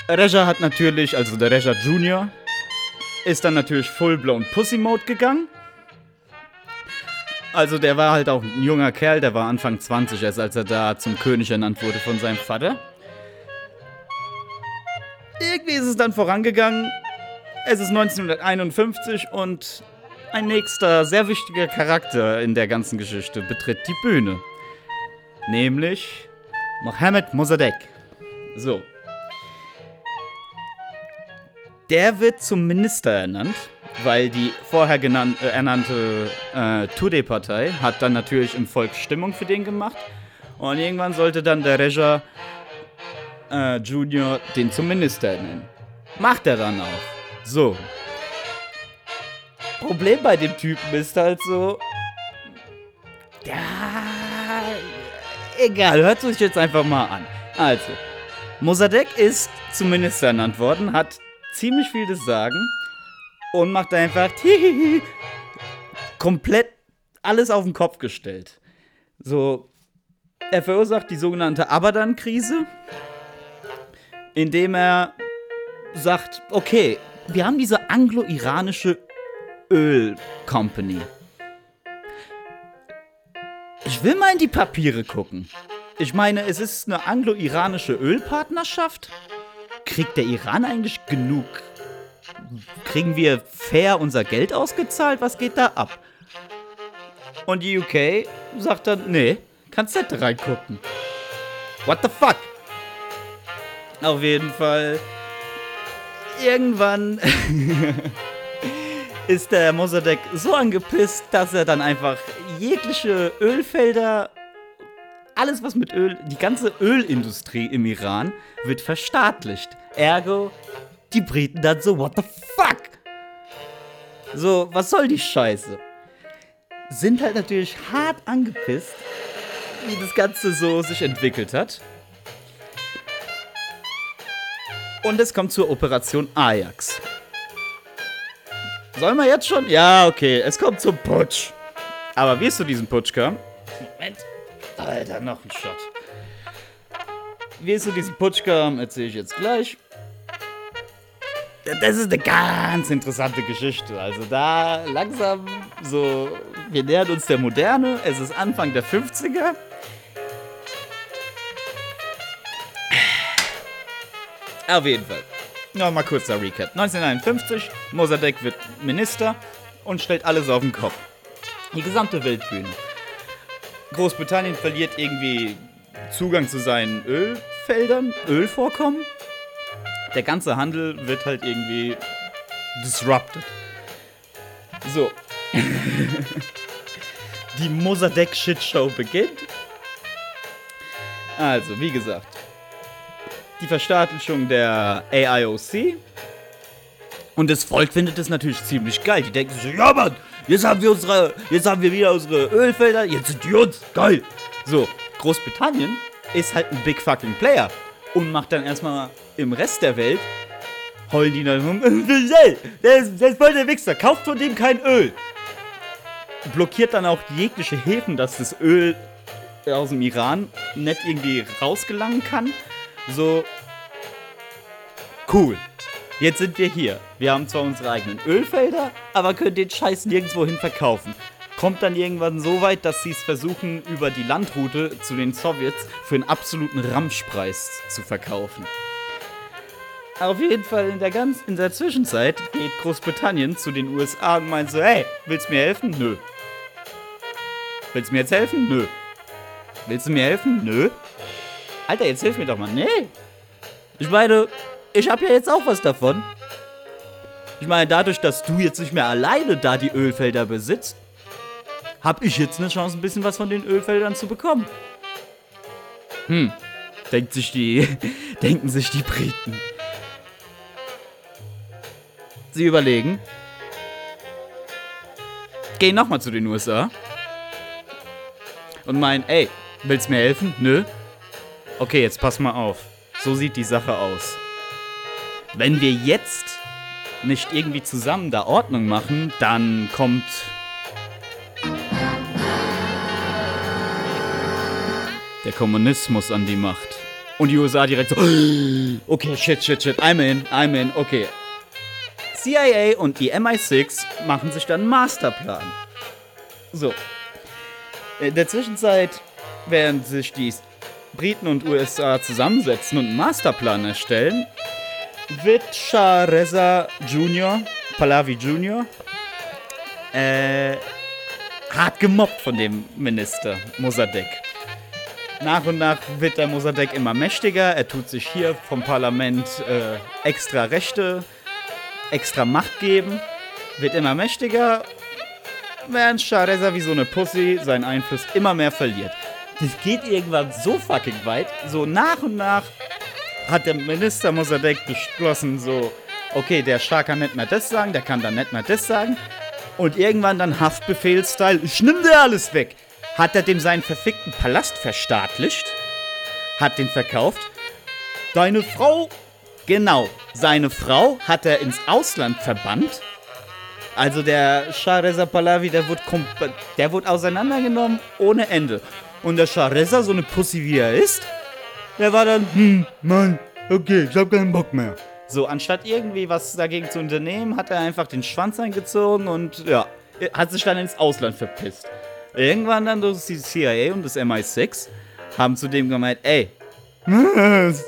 Reja hat natürlich, also der Reja Junior, ist dann natürlich full-blown Pussy-Mode gegangen. Also der war halt auch ein junger Kerl, der war Anfang 20 erst, als er da zum König ernannt wurde von seinem Vater. Irgendwie ist es dann vorangegangen. Es ist 1951 und ein nächster sehr wichtiger Charakter in der ganzen Geschichte betritt die Bühne. Nämlich Mohammed Mossadegh. So. Der wird zum Minister ernannt weil die vorher genannt, äh, ernannte äh, Tudeh-Partei hat dann natürlich im Volk Stimmung für den gemacht. Und irgendwann sollte dann der Reja äh, Junior den zum Minister nennen. Macht er dann auch. So. Problem bei dem Typen ist halt so. Ja. Egal, hört sich jetzt einfach mal an. Also, Mossadegh ist zum Minister ernannt worden, hat ziemlich viel zu sagen und macht einfach komplett alles auf den Kopf gestellt. So, er verursacht die sogenannte Abadan-Krise, indem er sagt, okay, wir haben diese anglo-iranische Öl-Company. Ich will mal in die Papiere gucken. Ich meine, es ist eine anglo-iranische Ölpartnerschaft. Kriegt der Iran eigentlich genug kriegen wir fair unser Geld ausgezahlt? Was geht da ab? Und die UK sagt dann, nee, kannst nicht reingucken. What the fuck? Auf jeden Fall. Irgendwann ist der Mossadegh so angepisst, dass er dann einfach jegliche Ölfelder, alles was mit Öl, die ganze Ölindustrie im Iran wird verstaatlicht. Ergo, die Briten dann so, what the fuck? So, was soll die Scheiße? Sind halt natürlich hart angepisst, wie das Ganze so sich entwickelt hat. Und es kommt zur Operation Ajax. Sollen wir jetzt schon? Ja, okay. Es kommt zum Putsch. Aber wie es zu diesem Putsch kam. Moment. Alter, noch ein Shot. Wie es zu diesem Putsch kam, erzähle ich jetzt gleich das ist eine ganz interessante Geschichte. Also da langsam so, wir nähern uns der Moderne. Es ist Anfang der 50er. Auf jeden Fall. Nochmal kurzer Recap. 1951, Mossadegh wird Minister und stellt alles auf den Kopf. Die gesamte Weltbühne. Großbritannien verliert irgendwie Zugang zu seinen Ölfeldern, Ölvorkommen der ganze Handel wird halt irgendwie disrupted. So. Die Mossadegh Shitshow beginnt. Also, wie gesagt, die Verstaatlichung der AIOC. Und das Volk findet es natürlich ziemlich geil. Die denken sich, ja Mann, jetzt haben wir unsere, jetzt haben wir wieder unsere Ölfelder, jetzt sind die uns, geil. So, Großbritannien ist halt ein big fucking Player und macht dann erstmal im Rest der Welt, heulen die dann rum, der ist voll der Wichser, kauft von dem kein Öl. Blockiert dann auch jegliche Häfen, dass das Öl aus dem Iran nicht irgendwie rausgelangen kann. So, cool. Jetzt sind wir hier. Wir haben zwar unsere eigenen Ölfelder, aber können den Scheiß nirgendwo hin verkaufen kommt dann irgendwann so weit, dass sie es versuchen, über die Landroute zu den Sowjets für einen absoluten Ramschpreis zu verkaufen. Auf jeden Fall in der, ganz, in der Zwischenzeit geht Großbritannien zu den USA und meint so, hey, willst du mir helfen? Nö. Willst du mir jetzt helfen? Nö. Willst du mir helfen? Nö. Alter, jetzt hilf mir doch mal. Nee. Ich meine, ich habe ja jetzt auch was davon. Ich meine, dadurch, dass du jetzt nicht mehr alleine da die Ölfelder besitzt, habe ich jetzt eine Chance, ein bisschen was von den Ölfeldern zu bekommen. Hm, denkt sich die, denken sich die Briten. Sie überlegen, gehen nochmal zu den USA und meinen, ey, willst mir helfen? Nö. Okay, jetzt pass mal auf. So sieht die Sache aus. Wenn wir jetzt nicht irgendwie zusammen da Ordnung machen, dann kommt der Kommunismus an die Macht. Und die USA direkt so, okay, shit, shit, shit, I'm in, I'm in, okay. CIA und die MI6 machen sich dann einen Masterplan. So. In der Zwischenzeit, während sich die Briten und USA zusammensetzen und einen Masterplan erstellen, Shah Reza Jr., Pahlavi Jr., äh, hart gemobbt von dem Minister Mossadegh. Nach und nach wird der Mossadegh immer mächtiger. Er tut sich hier vom Parlament äh, extra Rechte, extra Macht geben, wird immer mächtiger, während Shah Reza wie so eine Pussy seinen Einfluss immer mehr verliert. Das geht irgendwann so fucking weit. So nach und nach hat der Minister Mossadegh beschlossen, so, okay, der Schah kann nicht mehr das sagen, der kann dann nicht mehr das sagen. Und irgendwann dann Haftbefehl-Style, ich nimm dir alles weg. Hat er dem seinen verfickten Palast verstaatlicht, hat den verkauft. Deine Frau, genau, seine Frau hat er ins Ausland verbannt. Also der Shah Reza Pahlavi, der wurde, der wurde auseinandergenommen ohne Ende. Und der Shah Reza, so eine Pussy wie er ist, der war dann, hm, Mann, okay, ich hab keinen Bock mehr. So, anstatt irgendwie was dagegen zu unternehmen, hat er einfach den Schwanz eingezogen und ja, hat sich dann ins Ausland verpisst. Irgendwann dann durch die CIA und das MI6 haben zu dem gemeint, ey, was?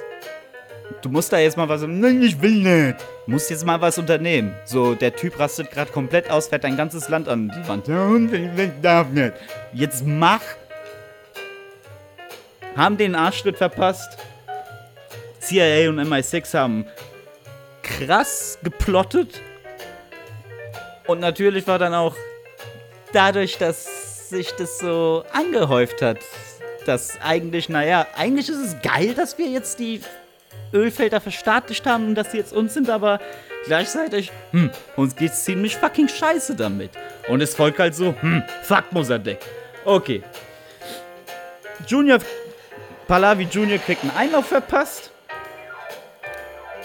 Du musst da jetzt mal was. Nein, ich will nicht. Musst jetzt mal was unternehmen. So, der Typ rastet gerade komplett aus, fährt dein ganzes Land an die Wand. Ja, und ich darf nicht. Jetzt mach haben den Arschtritt verpasst. CIA und MI6 haben krass geplottet. Und natürlich war dann auch dadurch, dass sich das so angehäuft hat, dass eigentlich, naja, eigentlich ist es geil, dass wir jetzt die Ölfelder verstaatlicht haben und dass sie jetzt uns sind, aber gleichzeitig, hm, uns geht's ziemlich fucking scheiße damit. Und es folgt halt so, hm, fuck Mossadegh. Okay. Junior Pahlavi Jr. kriegt einen Einlauf verpasst.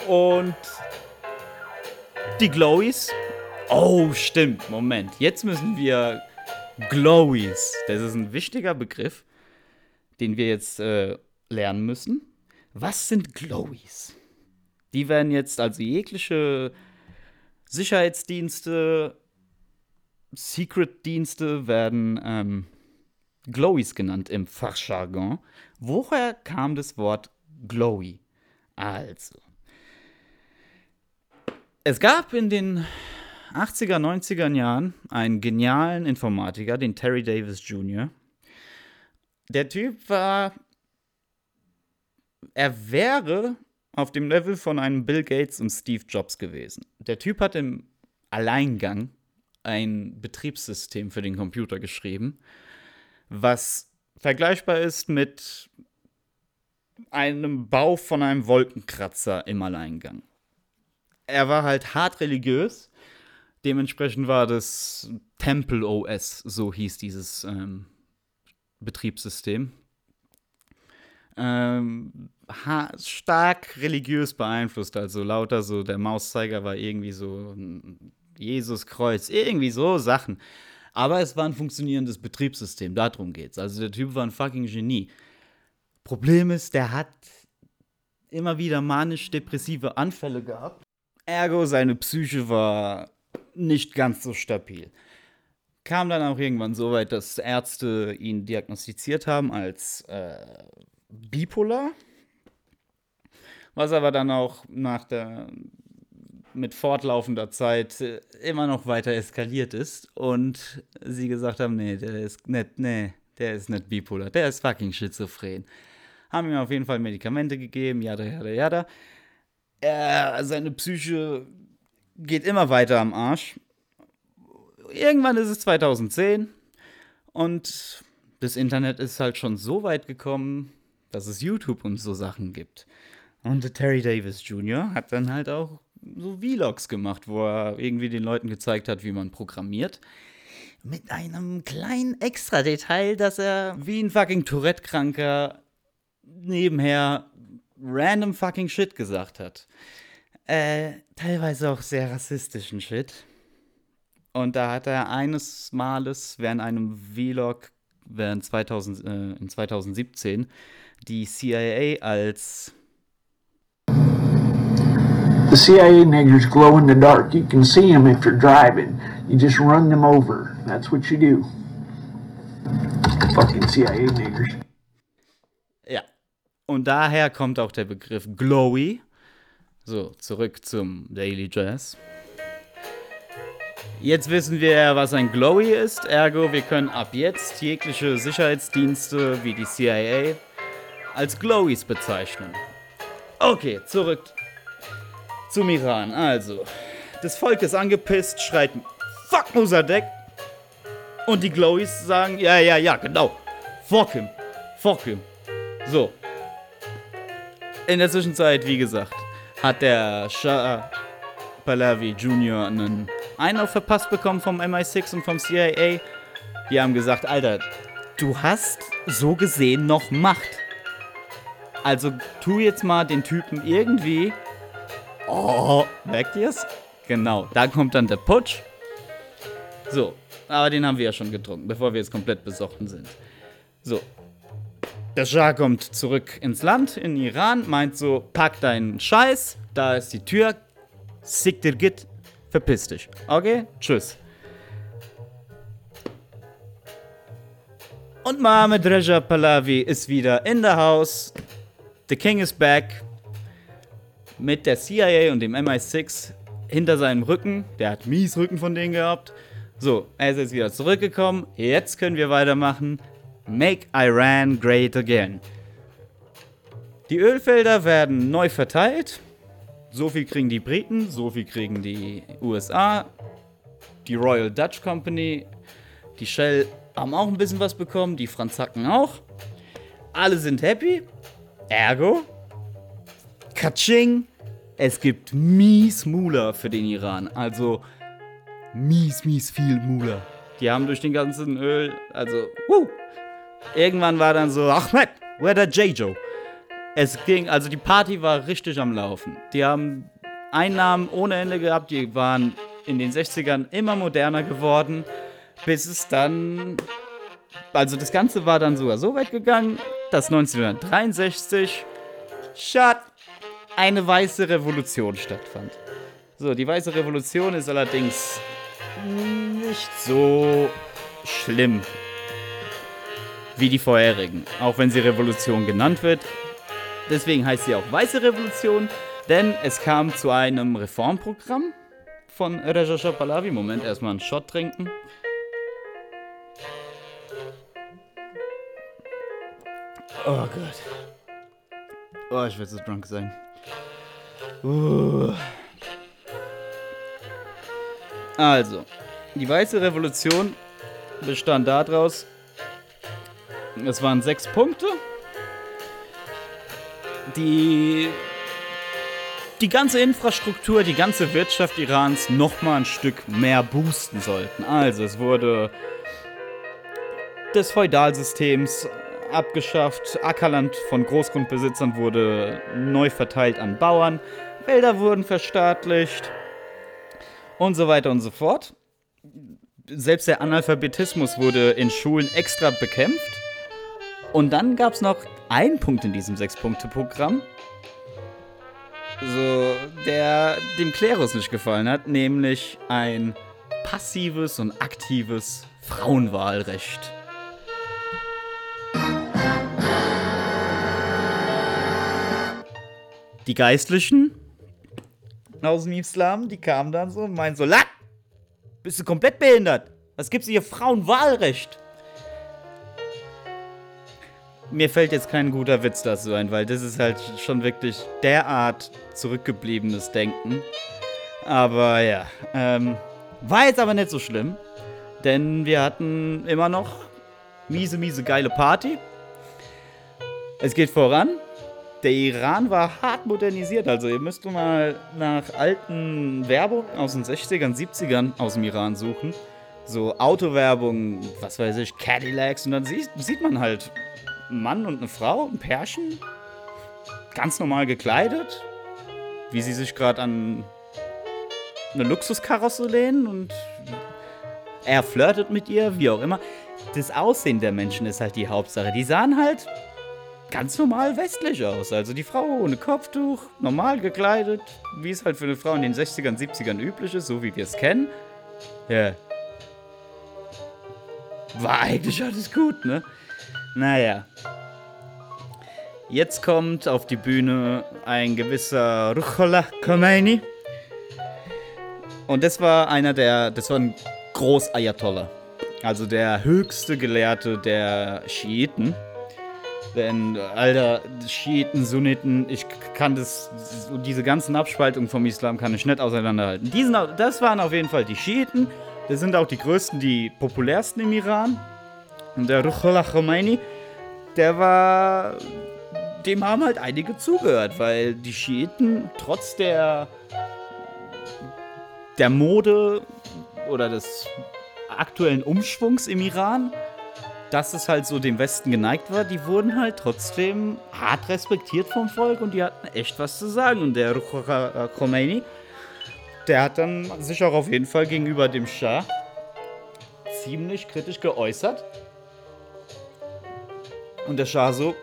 Und die Glowies. Oh, stimmt. Moment. Jetzt müssen wir Glowies. Das ist ein wichtiger Begriff, den wir jetzt äh, lernen müssen. Was sind Glowies? Die werden jetzt also jegliche Sicherheitsdienste, Secret-Dienste werden ähm, Glowies genannt im Fachjargon. Woher kam das Wort glowy? Also, es gab in den 80er, 90er Jahren einen genialen Informatiker, den Terry Davis Jr. Der Typ war, er wäre auf dem Level von einem Bill Gates und Steve Jobs gewesen. Der Typ hat im Alleingang ein Betriebssystem für den Computer geschrieben, was vergleichbar ist mit einem Bau von einem Wolkenkratzer im Alleingang. Er war halt hart religiös. Dementsprechend war das Temple OS, so hieß dieses ähm, Betriebssystem. Ähm, stark religiös beeinflusst, also lauter so, der Mauszeiger war irgendwie so Jesuskreuz, irgendwie so Sachen. Aber es war ein funktionierendes Betriebssystem, darum geht's. Also der Typ war ein fucking Genie. Problem ist, der hat immer wieder manisch-depressive Anfälle gehabt. Ergo, seine Psyche war nicht ganz so stabil. Kam dann auch irgendwann so weit, dass Ärzte ihn diagnostiziert haben als äh, bipolar. Was aber dann auch nach der mit fortlaufender Zeit äh, immer noch weiter eskaliert ist und sie gesagt haben, nee, der ist nicht, nee, der ist nicht bipolar, der ist fucking schizophren. Haben ihm auf jeden Fall Medikamente gegeben, jada, jada, jada. Er, seine Psyche geht immer weiter am Arsch. Irgendwann ist es 2010 und das Internet ist halt schon so weit gekommen, dass es YouTube und so Sachen gibt. Und Terry Davis Jr. hat dann halt auch so Vlogs gemacht, wo er irgendwie den Leuten gezeigt hat, wie man programmiert. Mit einem kleinen Extra-Detail, dass er wie ein fucking Tourette-Kranker nebenher random fucking Shit gesagt hat. Äh, teilweise auch sehr rassistischen Shit. Und da hat er eines Males während einem Vlog während 2000, äh, in 2017 die CIA als The CIA niggers glow in the dark. You can see them if you're driving. You just run them over. That's what you do. Fucking CIA niggers. Ja. Und daher kommt auch der Begriff Glowy. So, zurück zum Daily Jazz. Jetzt wissen wir, was ein Glowy ist, ergo wir können ab jetzt jegliche Sicherheitsdienste wie die CIA als Glowies bezeichnen. Okay, zurück zum Iran. Also, das Volk ist angepisst, schreit Fuck Mossadegh. Und die Glowies sagen, ja, ja, ja, genau. Fuck him. Fuck him. So. In der Zwischenzeit, wie gesagt, hat der Shah Pahlavi Jr. einen Einlauf verpasst bekommen vom MI6 und vom CIA. Die haben gesagt, Alter, du hast so gesehen noch Macht. Also tu jetzt mal den Typen irgendwie. Oh, merkt ihr's? Genau, da kommt dann der Putsch. So, aber den haben wir ja schon getrunken, bevor wir jetzt komplett besoffen sind. So. Der Schah kommt zurück ins Land, in Iran, meint so, pack deinen Scheiß, da ist die Tür, sick dir git, verpiss dich. Okay? Tschüss. Und Mohammed Reza Pahlavi ist wieder in der Haus. The King is back. Mit der CIA und dem MI6 hinter seinem Rücken. Der hat mies Rücken von denen gehabt. So, er ist jetzt wieder zurückgekommen. Jetzt können wir weitermachen. Make Iran great again. Die Ölfelder werden neu verteilt. So viel kriegen die Briten, so viel kriegen die USA, die Royal Dutch Company, die Shell haben auch ein bisschen was bekommen, die Franzaken auch. Alle sind happy. Ergo, Katsching, es gibt mies Mula für den Iran. Also mies, mies viel Mula. Die haben durch den ganzen Öl, also, wuh. Irgendwann war dann so, Ahmed, where the J-Joe? Es ging, also die Party war richtig am Laufen. Die haben Einnahmen ohne Ende gehabt, die waren in den 60ern immer moderner geworden, bis es dann, also das Ganze war dann sogar so weit gegangen, dass 1963, shut, eine weiße Revolution stattfand. So, die weiße Revolution ist allerdings nicht so schlimm wie die vorherigen, auch wenn sie Revolution genannt wird. Deswegen heißt sie auch Weiße Revolution, denn es kam zu einem Reformprogramm von Reza Shah Pahlavi. Moment, erstmal einen Shot trinken. Oh Gott. Oh, ich werde so drunk sein. Also, die Weiße Revolution bestand daraus, es waren sechs Punkte, die die ganze Infrastruktur, die ganze Wirtschaft Irans noch mal ein Stück mehr boosten sollten. Also es wurde des Feudalsystems abgeschafft, Ackerland von Großgrundbesitzern wurde neu verteilt an Bauern, Wälder wurden verstaatlicht und so weiter und so fort. Selbst der Analphabetismus wurde in Schulen extra bekämpft. Und dann gab es noch einen Punkt in diesem Sechs-Punkte-Programm, so, der dem Klerus nicht gefallen hat, nämlich ein passives und aktives Frauenwahlrecht. Die Geistlichen aus dem Islam, die kamen dann so und meinten so, Lack, bist du komplett behindert? Was gibt's hier Frauenwahlrecht? Mir fällt jetzt kein guter Witz dazu ein, weil das ist halt schon wirklich derart zurückgebliebenes Denken. Aber ja, ähm, war jetzt aber nicht so schlimm, denn wir hatten immer noch miese, miese geile Party. Es geht voran. Der Iran war hart modernisiert, also ihr müsst mal nach alten Werbung aus den 60ern, 70ern aus dem Iran suchen. So Autowerbung, was weiß ich, Cadillacs und dann sieht, sieht man halt einen Mann und eine Frau, ein Pärchen, ganz normal gekleidet, wie sie sich gerade an eine Luxuskarosse lehnen und er flirtet mit ihr, wie auch immer. Das Aussehen der Menschen ist halt die Hauptsache. Die sahen halt ganz normal westlich aus. Also die Frau ohne Kopftuch, normal gekleidet, wie es halt für eine Frau in den 60ern, 70ern üblich ist, so wie wir es kennen. Ja. War eigentlich alles gut, ne? Naja. Jetzt kommt auf die Bühne ein gewisser Ruhollah Khomeini. Und das war einer der, das war ein Groß-Ayatollah. Also der höchste Gelehrte der Schiiten. Denn, Alter, Schiiten, Sunniten, ich kann das, diese ganzen Abspaltungen vom Islam kann ich nicht auseinanderhalten. Diesen, das waren auf jeden Fall die Schiiten. Das sind auch die größten, die populärsten im Iran. Und der Ruhollah Khomeini, der war, dem haben halt einige zugehört, weil die Schiiten trotz der der Mode oder des aktuellen Umschwungs im Iran, dass es halt so dem Westen geneigt war, die wurden halt trotzdem hart respektiert vom Volk und die hatten echt was zu sagen. Und der Ruhollah Khomeini, der hat dann sich auch auf jeden Fall gegenüber dem Schah ziemlich kritisch geäußert. Und der Schah so,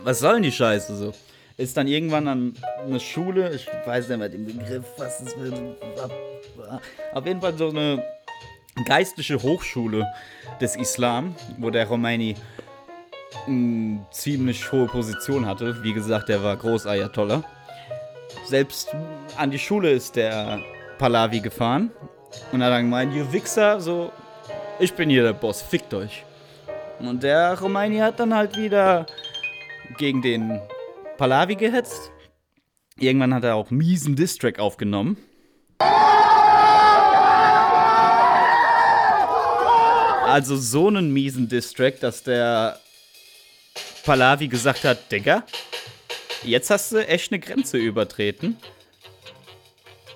was soll denn die Scheiße so? ist dann irgendwann an eine Schule, ich weiß nicht mehr den Begriff, was es wird. Auf jeden Fall so eine geistliche Hochschule des Islam, wo der Khomeini eine ziemlich hohe Position hatte. Wie gesagt, der war Großayatollah. Selbst an die Schule ist der Pahlavi gefahren und hat dann gemeint, ihr Wichser, so, ich bin hier der Boss, fickt euch. Und der Khomeini hat dann halt wieder gegen den Pahlavi gehetzt. Irgendwann hat er auch miesen Distrack aufgenommen. Also so einen miesen Distrack, dass der Pahlavi gesagt hat, Digga, jetzt hast du echt eine Grenze übertreten.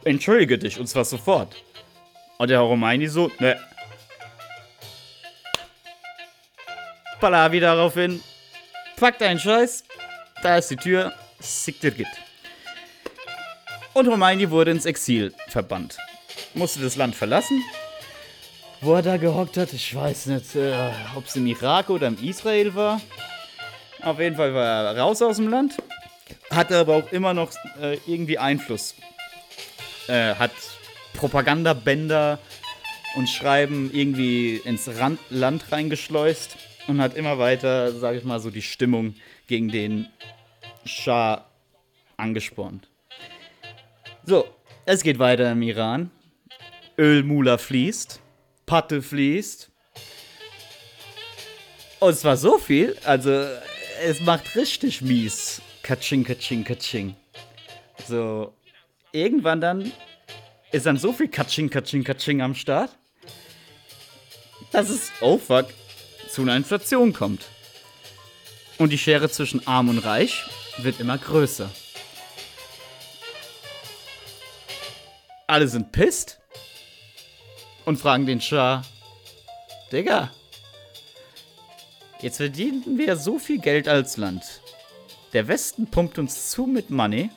Entschuldige dich, und zwar sofort. Und der Romaini so, ne. Pahlavi daraufhin, pack deinen Scheiß, da ist die Tür, Siktirgit. Und Romaini wurde ins Exil verbannt. Musste das Land verlassen. Wo er da gehockt hat, ich weiß nicht, äh, ob es im Irak oder im Israel war. Auf jeden Fall war er raus aus dem Land. Hatte aber auch immer noch äh, irgendwie Einfluss. Äh, hat Propagandabänder und Schreiben irgendwie ins Rand Land reingeschleust und hat immer weiter, sage ich mal, so die Stimmung gegen den Schah angespornt. So, es geht weiter im Iran. Ölmula fließt, Patte fließt. Und zwar so viel, also es macht richtig mies. Katsching, katsching, katsching. So, irgendwann dann ist dann so viel Katsching, katsching, katsching am Start, dass es, oh fuck, zu einer Inflation kommt. Und die Schere zwischen arm und reich wird immer größer. Alle sind pisst und fragen den Schah, Digga, jetzt verdienen wir so viel Geld als Land. Der Westen pumpt uns zu mit Money.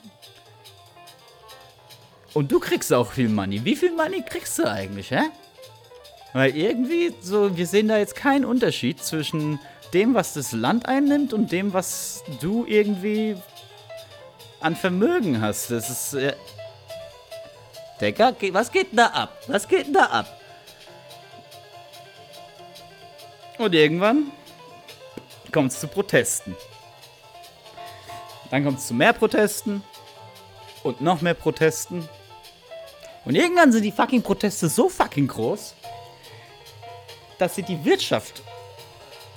Und du kriegst auch viel Money. Wie viel Money kriegst du eigentlich, hä? Weil irgendwie so, wir sehen da jetzt keinen Unterschied zwischen dem, was das Land einnimmt und dem, was du irgendwie an Vermögen hast. Das ist. Äh Decker, was geht denn da ab? Was geht denn da ab? Und irgendwann kommt es zu Protesten. Dann kommt es zu mehr Protesten und noch mehr Protesten. Und irgendwann sind die fucking Proteste so fucking groß, dass sie die Wirtschaft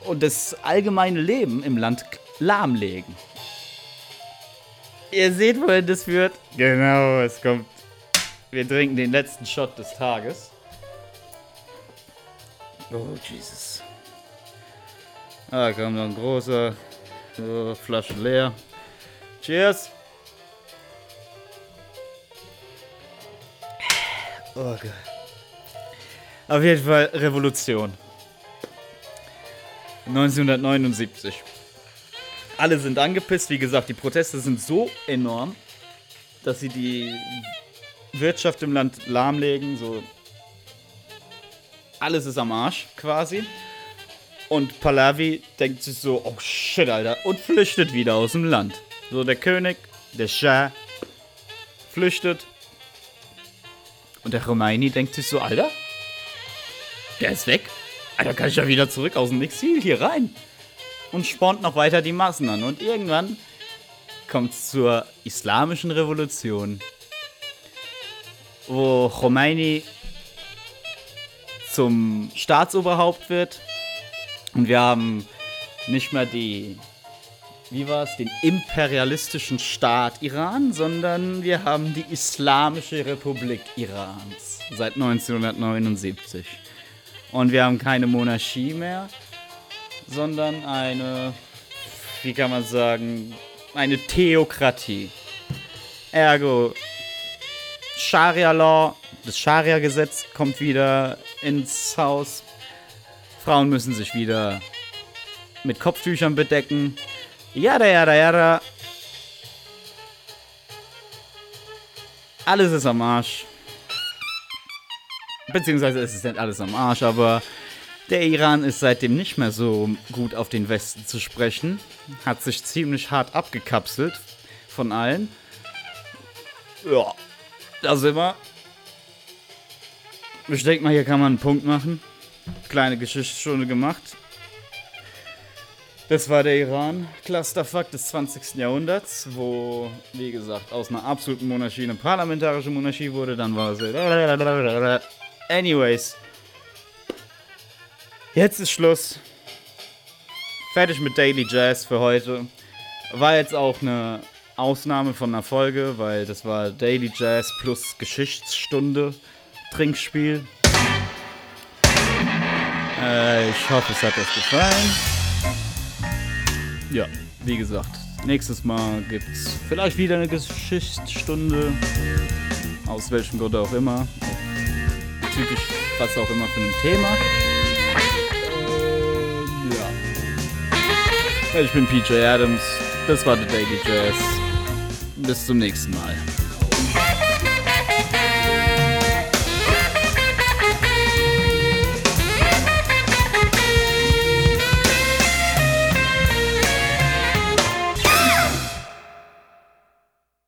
und das allgemeine Leben im Land lahmlegen. Ihr seht, wohin das führt. Genau, es kommt. Wir trinken den letzten Shot des Tages. Oh, Jesus. Ah, kommt noch ein großer. So, Flasche leer. Cheers. Oh Gott. Auf jeden Fall Revolution. 1979. Alle sind angepisst. Wie gesagt, die Proteste sind so enorm, dass sie die Wirtschaft im Land lahmlegen. So alles ist am Arsch quasi. Und Pahlavi denkt sich so, oh shit, Alter, und flüchtet wieder aus dem Land. So der König, der Shah, flüchtet. Und der Romaini denkt sich so, Alter, der ist weg. Alter, kann ich ja wieder zurück aus dem Exil hier rein. Und spornt noch weiter die Massen an. Und irgendwann kommt es zur islamischen Revolution, wo Khomeini zum Staatsoberhaupt wird. Und wir haben nicht mehr die, wie war es, den imperialistischen Staat Iran, sondern wir haben die Islamische Republik Irans seit 1979. Und wir haben keine Monarchie mehr, sondern eine, wie kann man sagen, eine Theokratie. Ergo, Scharia-Law, das Scharia-Gesetz kommt wieder ins Haus. Frauen müssen sich wieder mit Kopftüchern bedecken. Jada, jada, jada. Alles ist am Arsch. Beziehungsweise es ist nicht alles am Arsch, aber der Iran ist seitdem nicht mehr so gut auf den Westen zu sprechen. Hat sich ziemlich hart abgekapselt von allen. Ja, da sind wir. Ich denke mal, hier kann man einen Punkt machen. Kleine Geschichtsstunde gemacht. Das war der Iran, Clusterfuck des 20. Jahrhunderts, wo, wie gesagt, aus einer absoluten Monarchie eine parlamentarische Monarchie wurde. Dann war es. Anyways. Jetzt ist Schluss. Fertig mit Daily Jazz für heute. War jetzt auch eine Ausnahme von einer Folge, weil das war Daily Jazz plus Geschichtsstunde Trinkspiel. Äh, ich hoffe, es hat euch gefallen. Ja, wie gesagt, nächstes Mal gibt's vielleicht wieder eine Geschichtsstunde. Aus welchem Grund auch immer. Typisch, was auch immer für ein Thema. Ähm, ja. Ich bin PJ Adams. Das war The Daily Jazz. Bis zum nächsten Mal.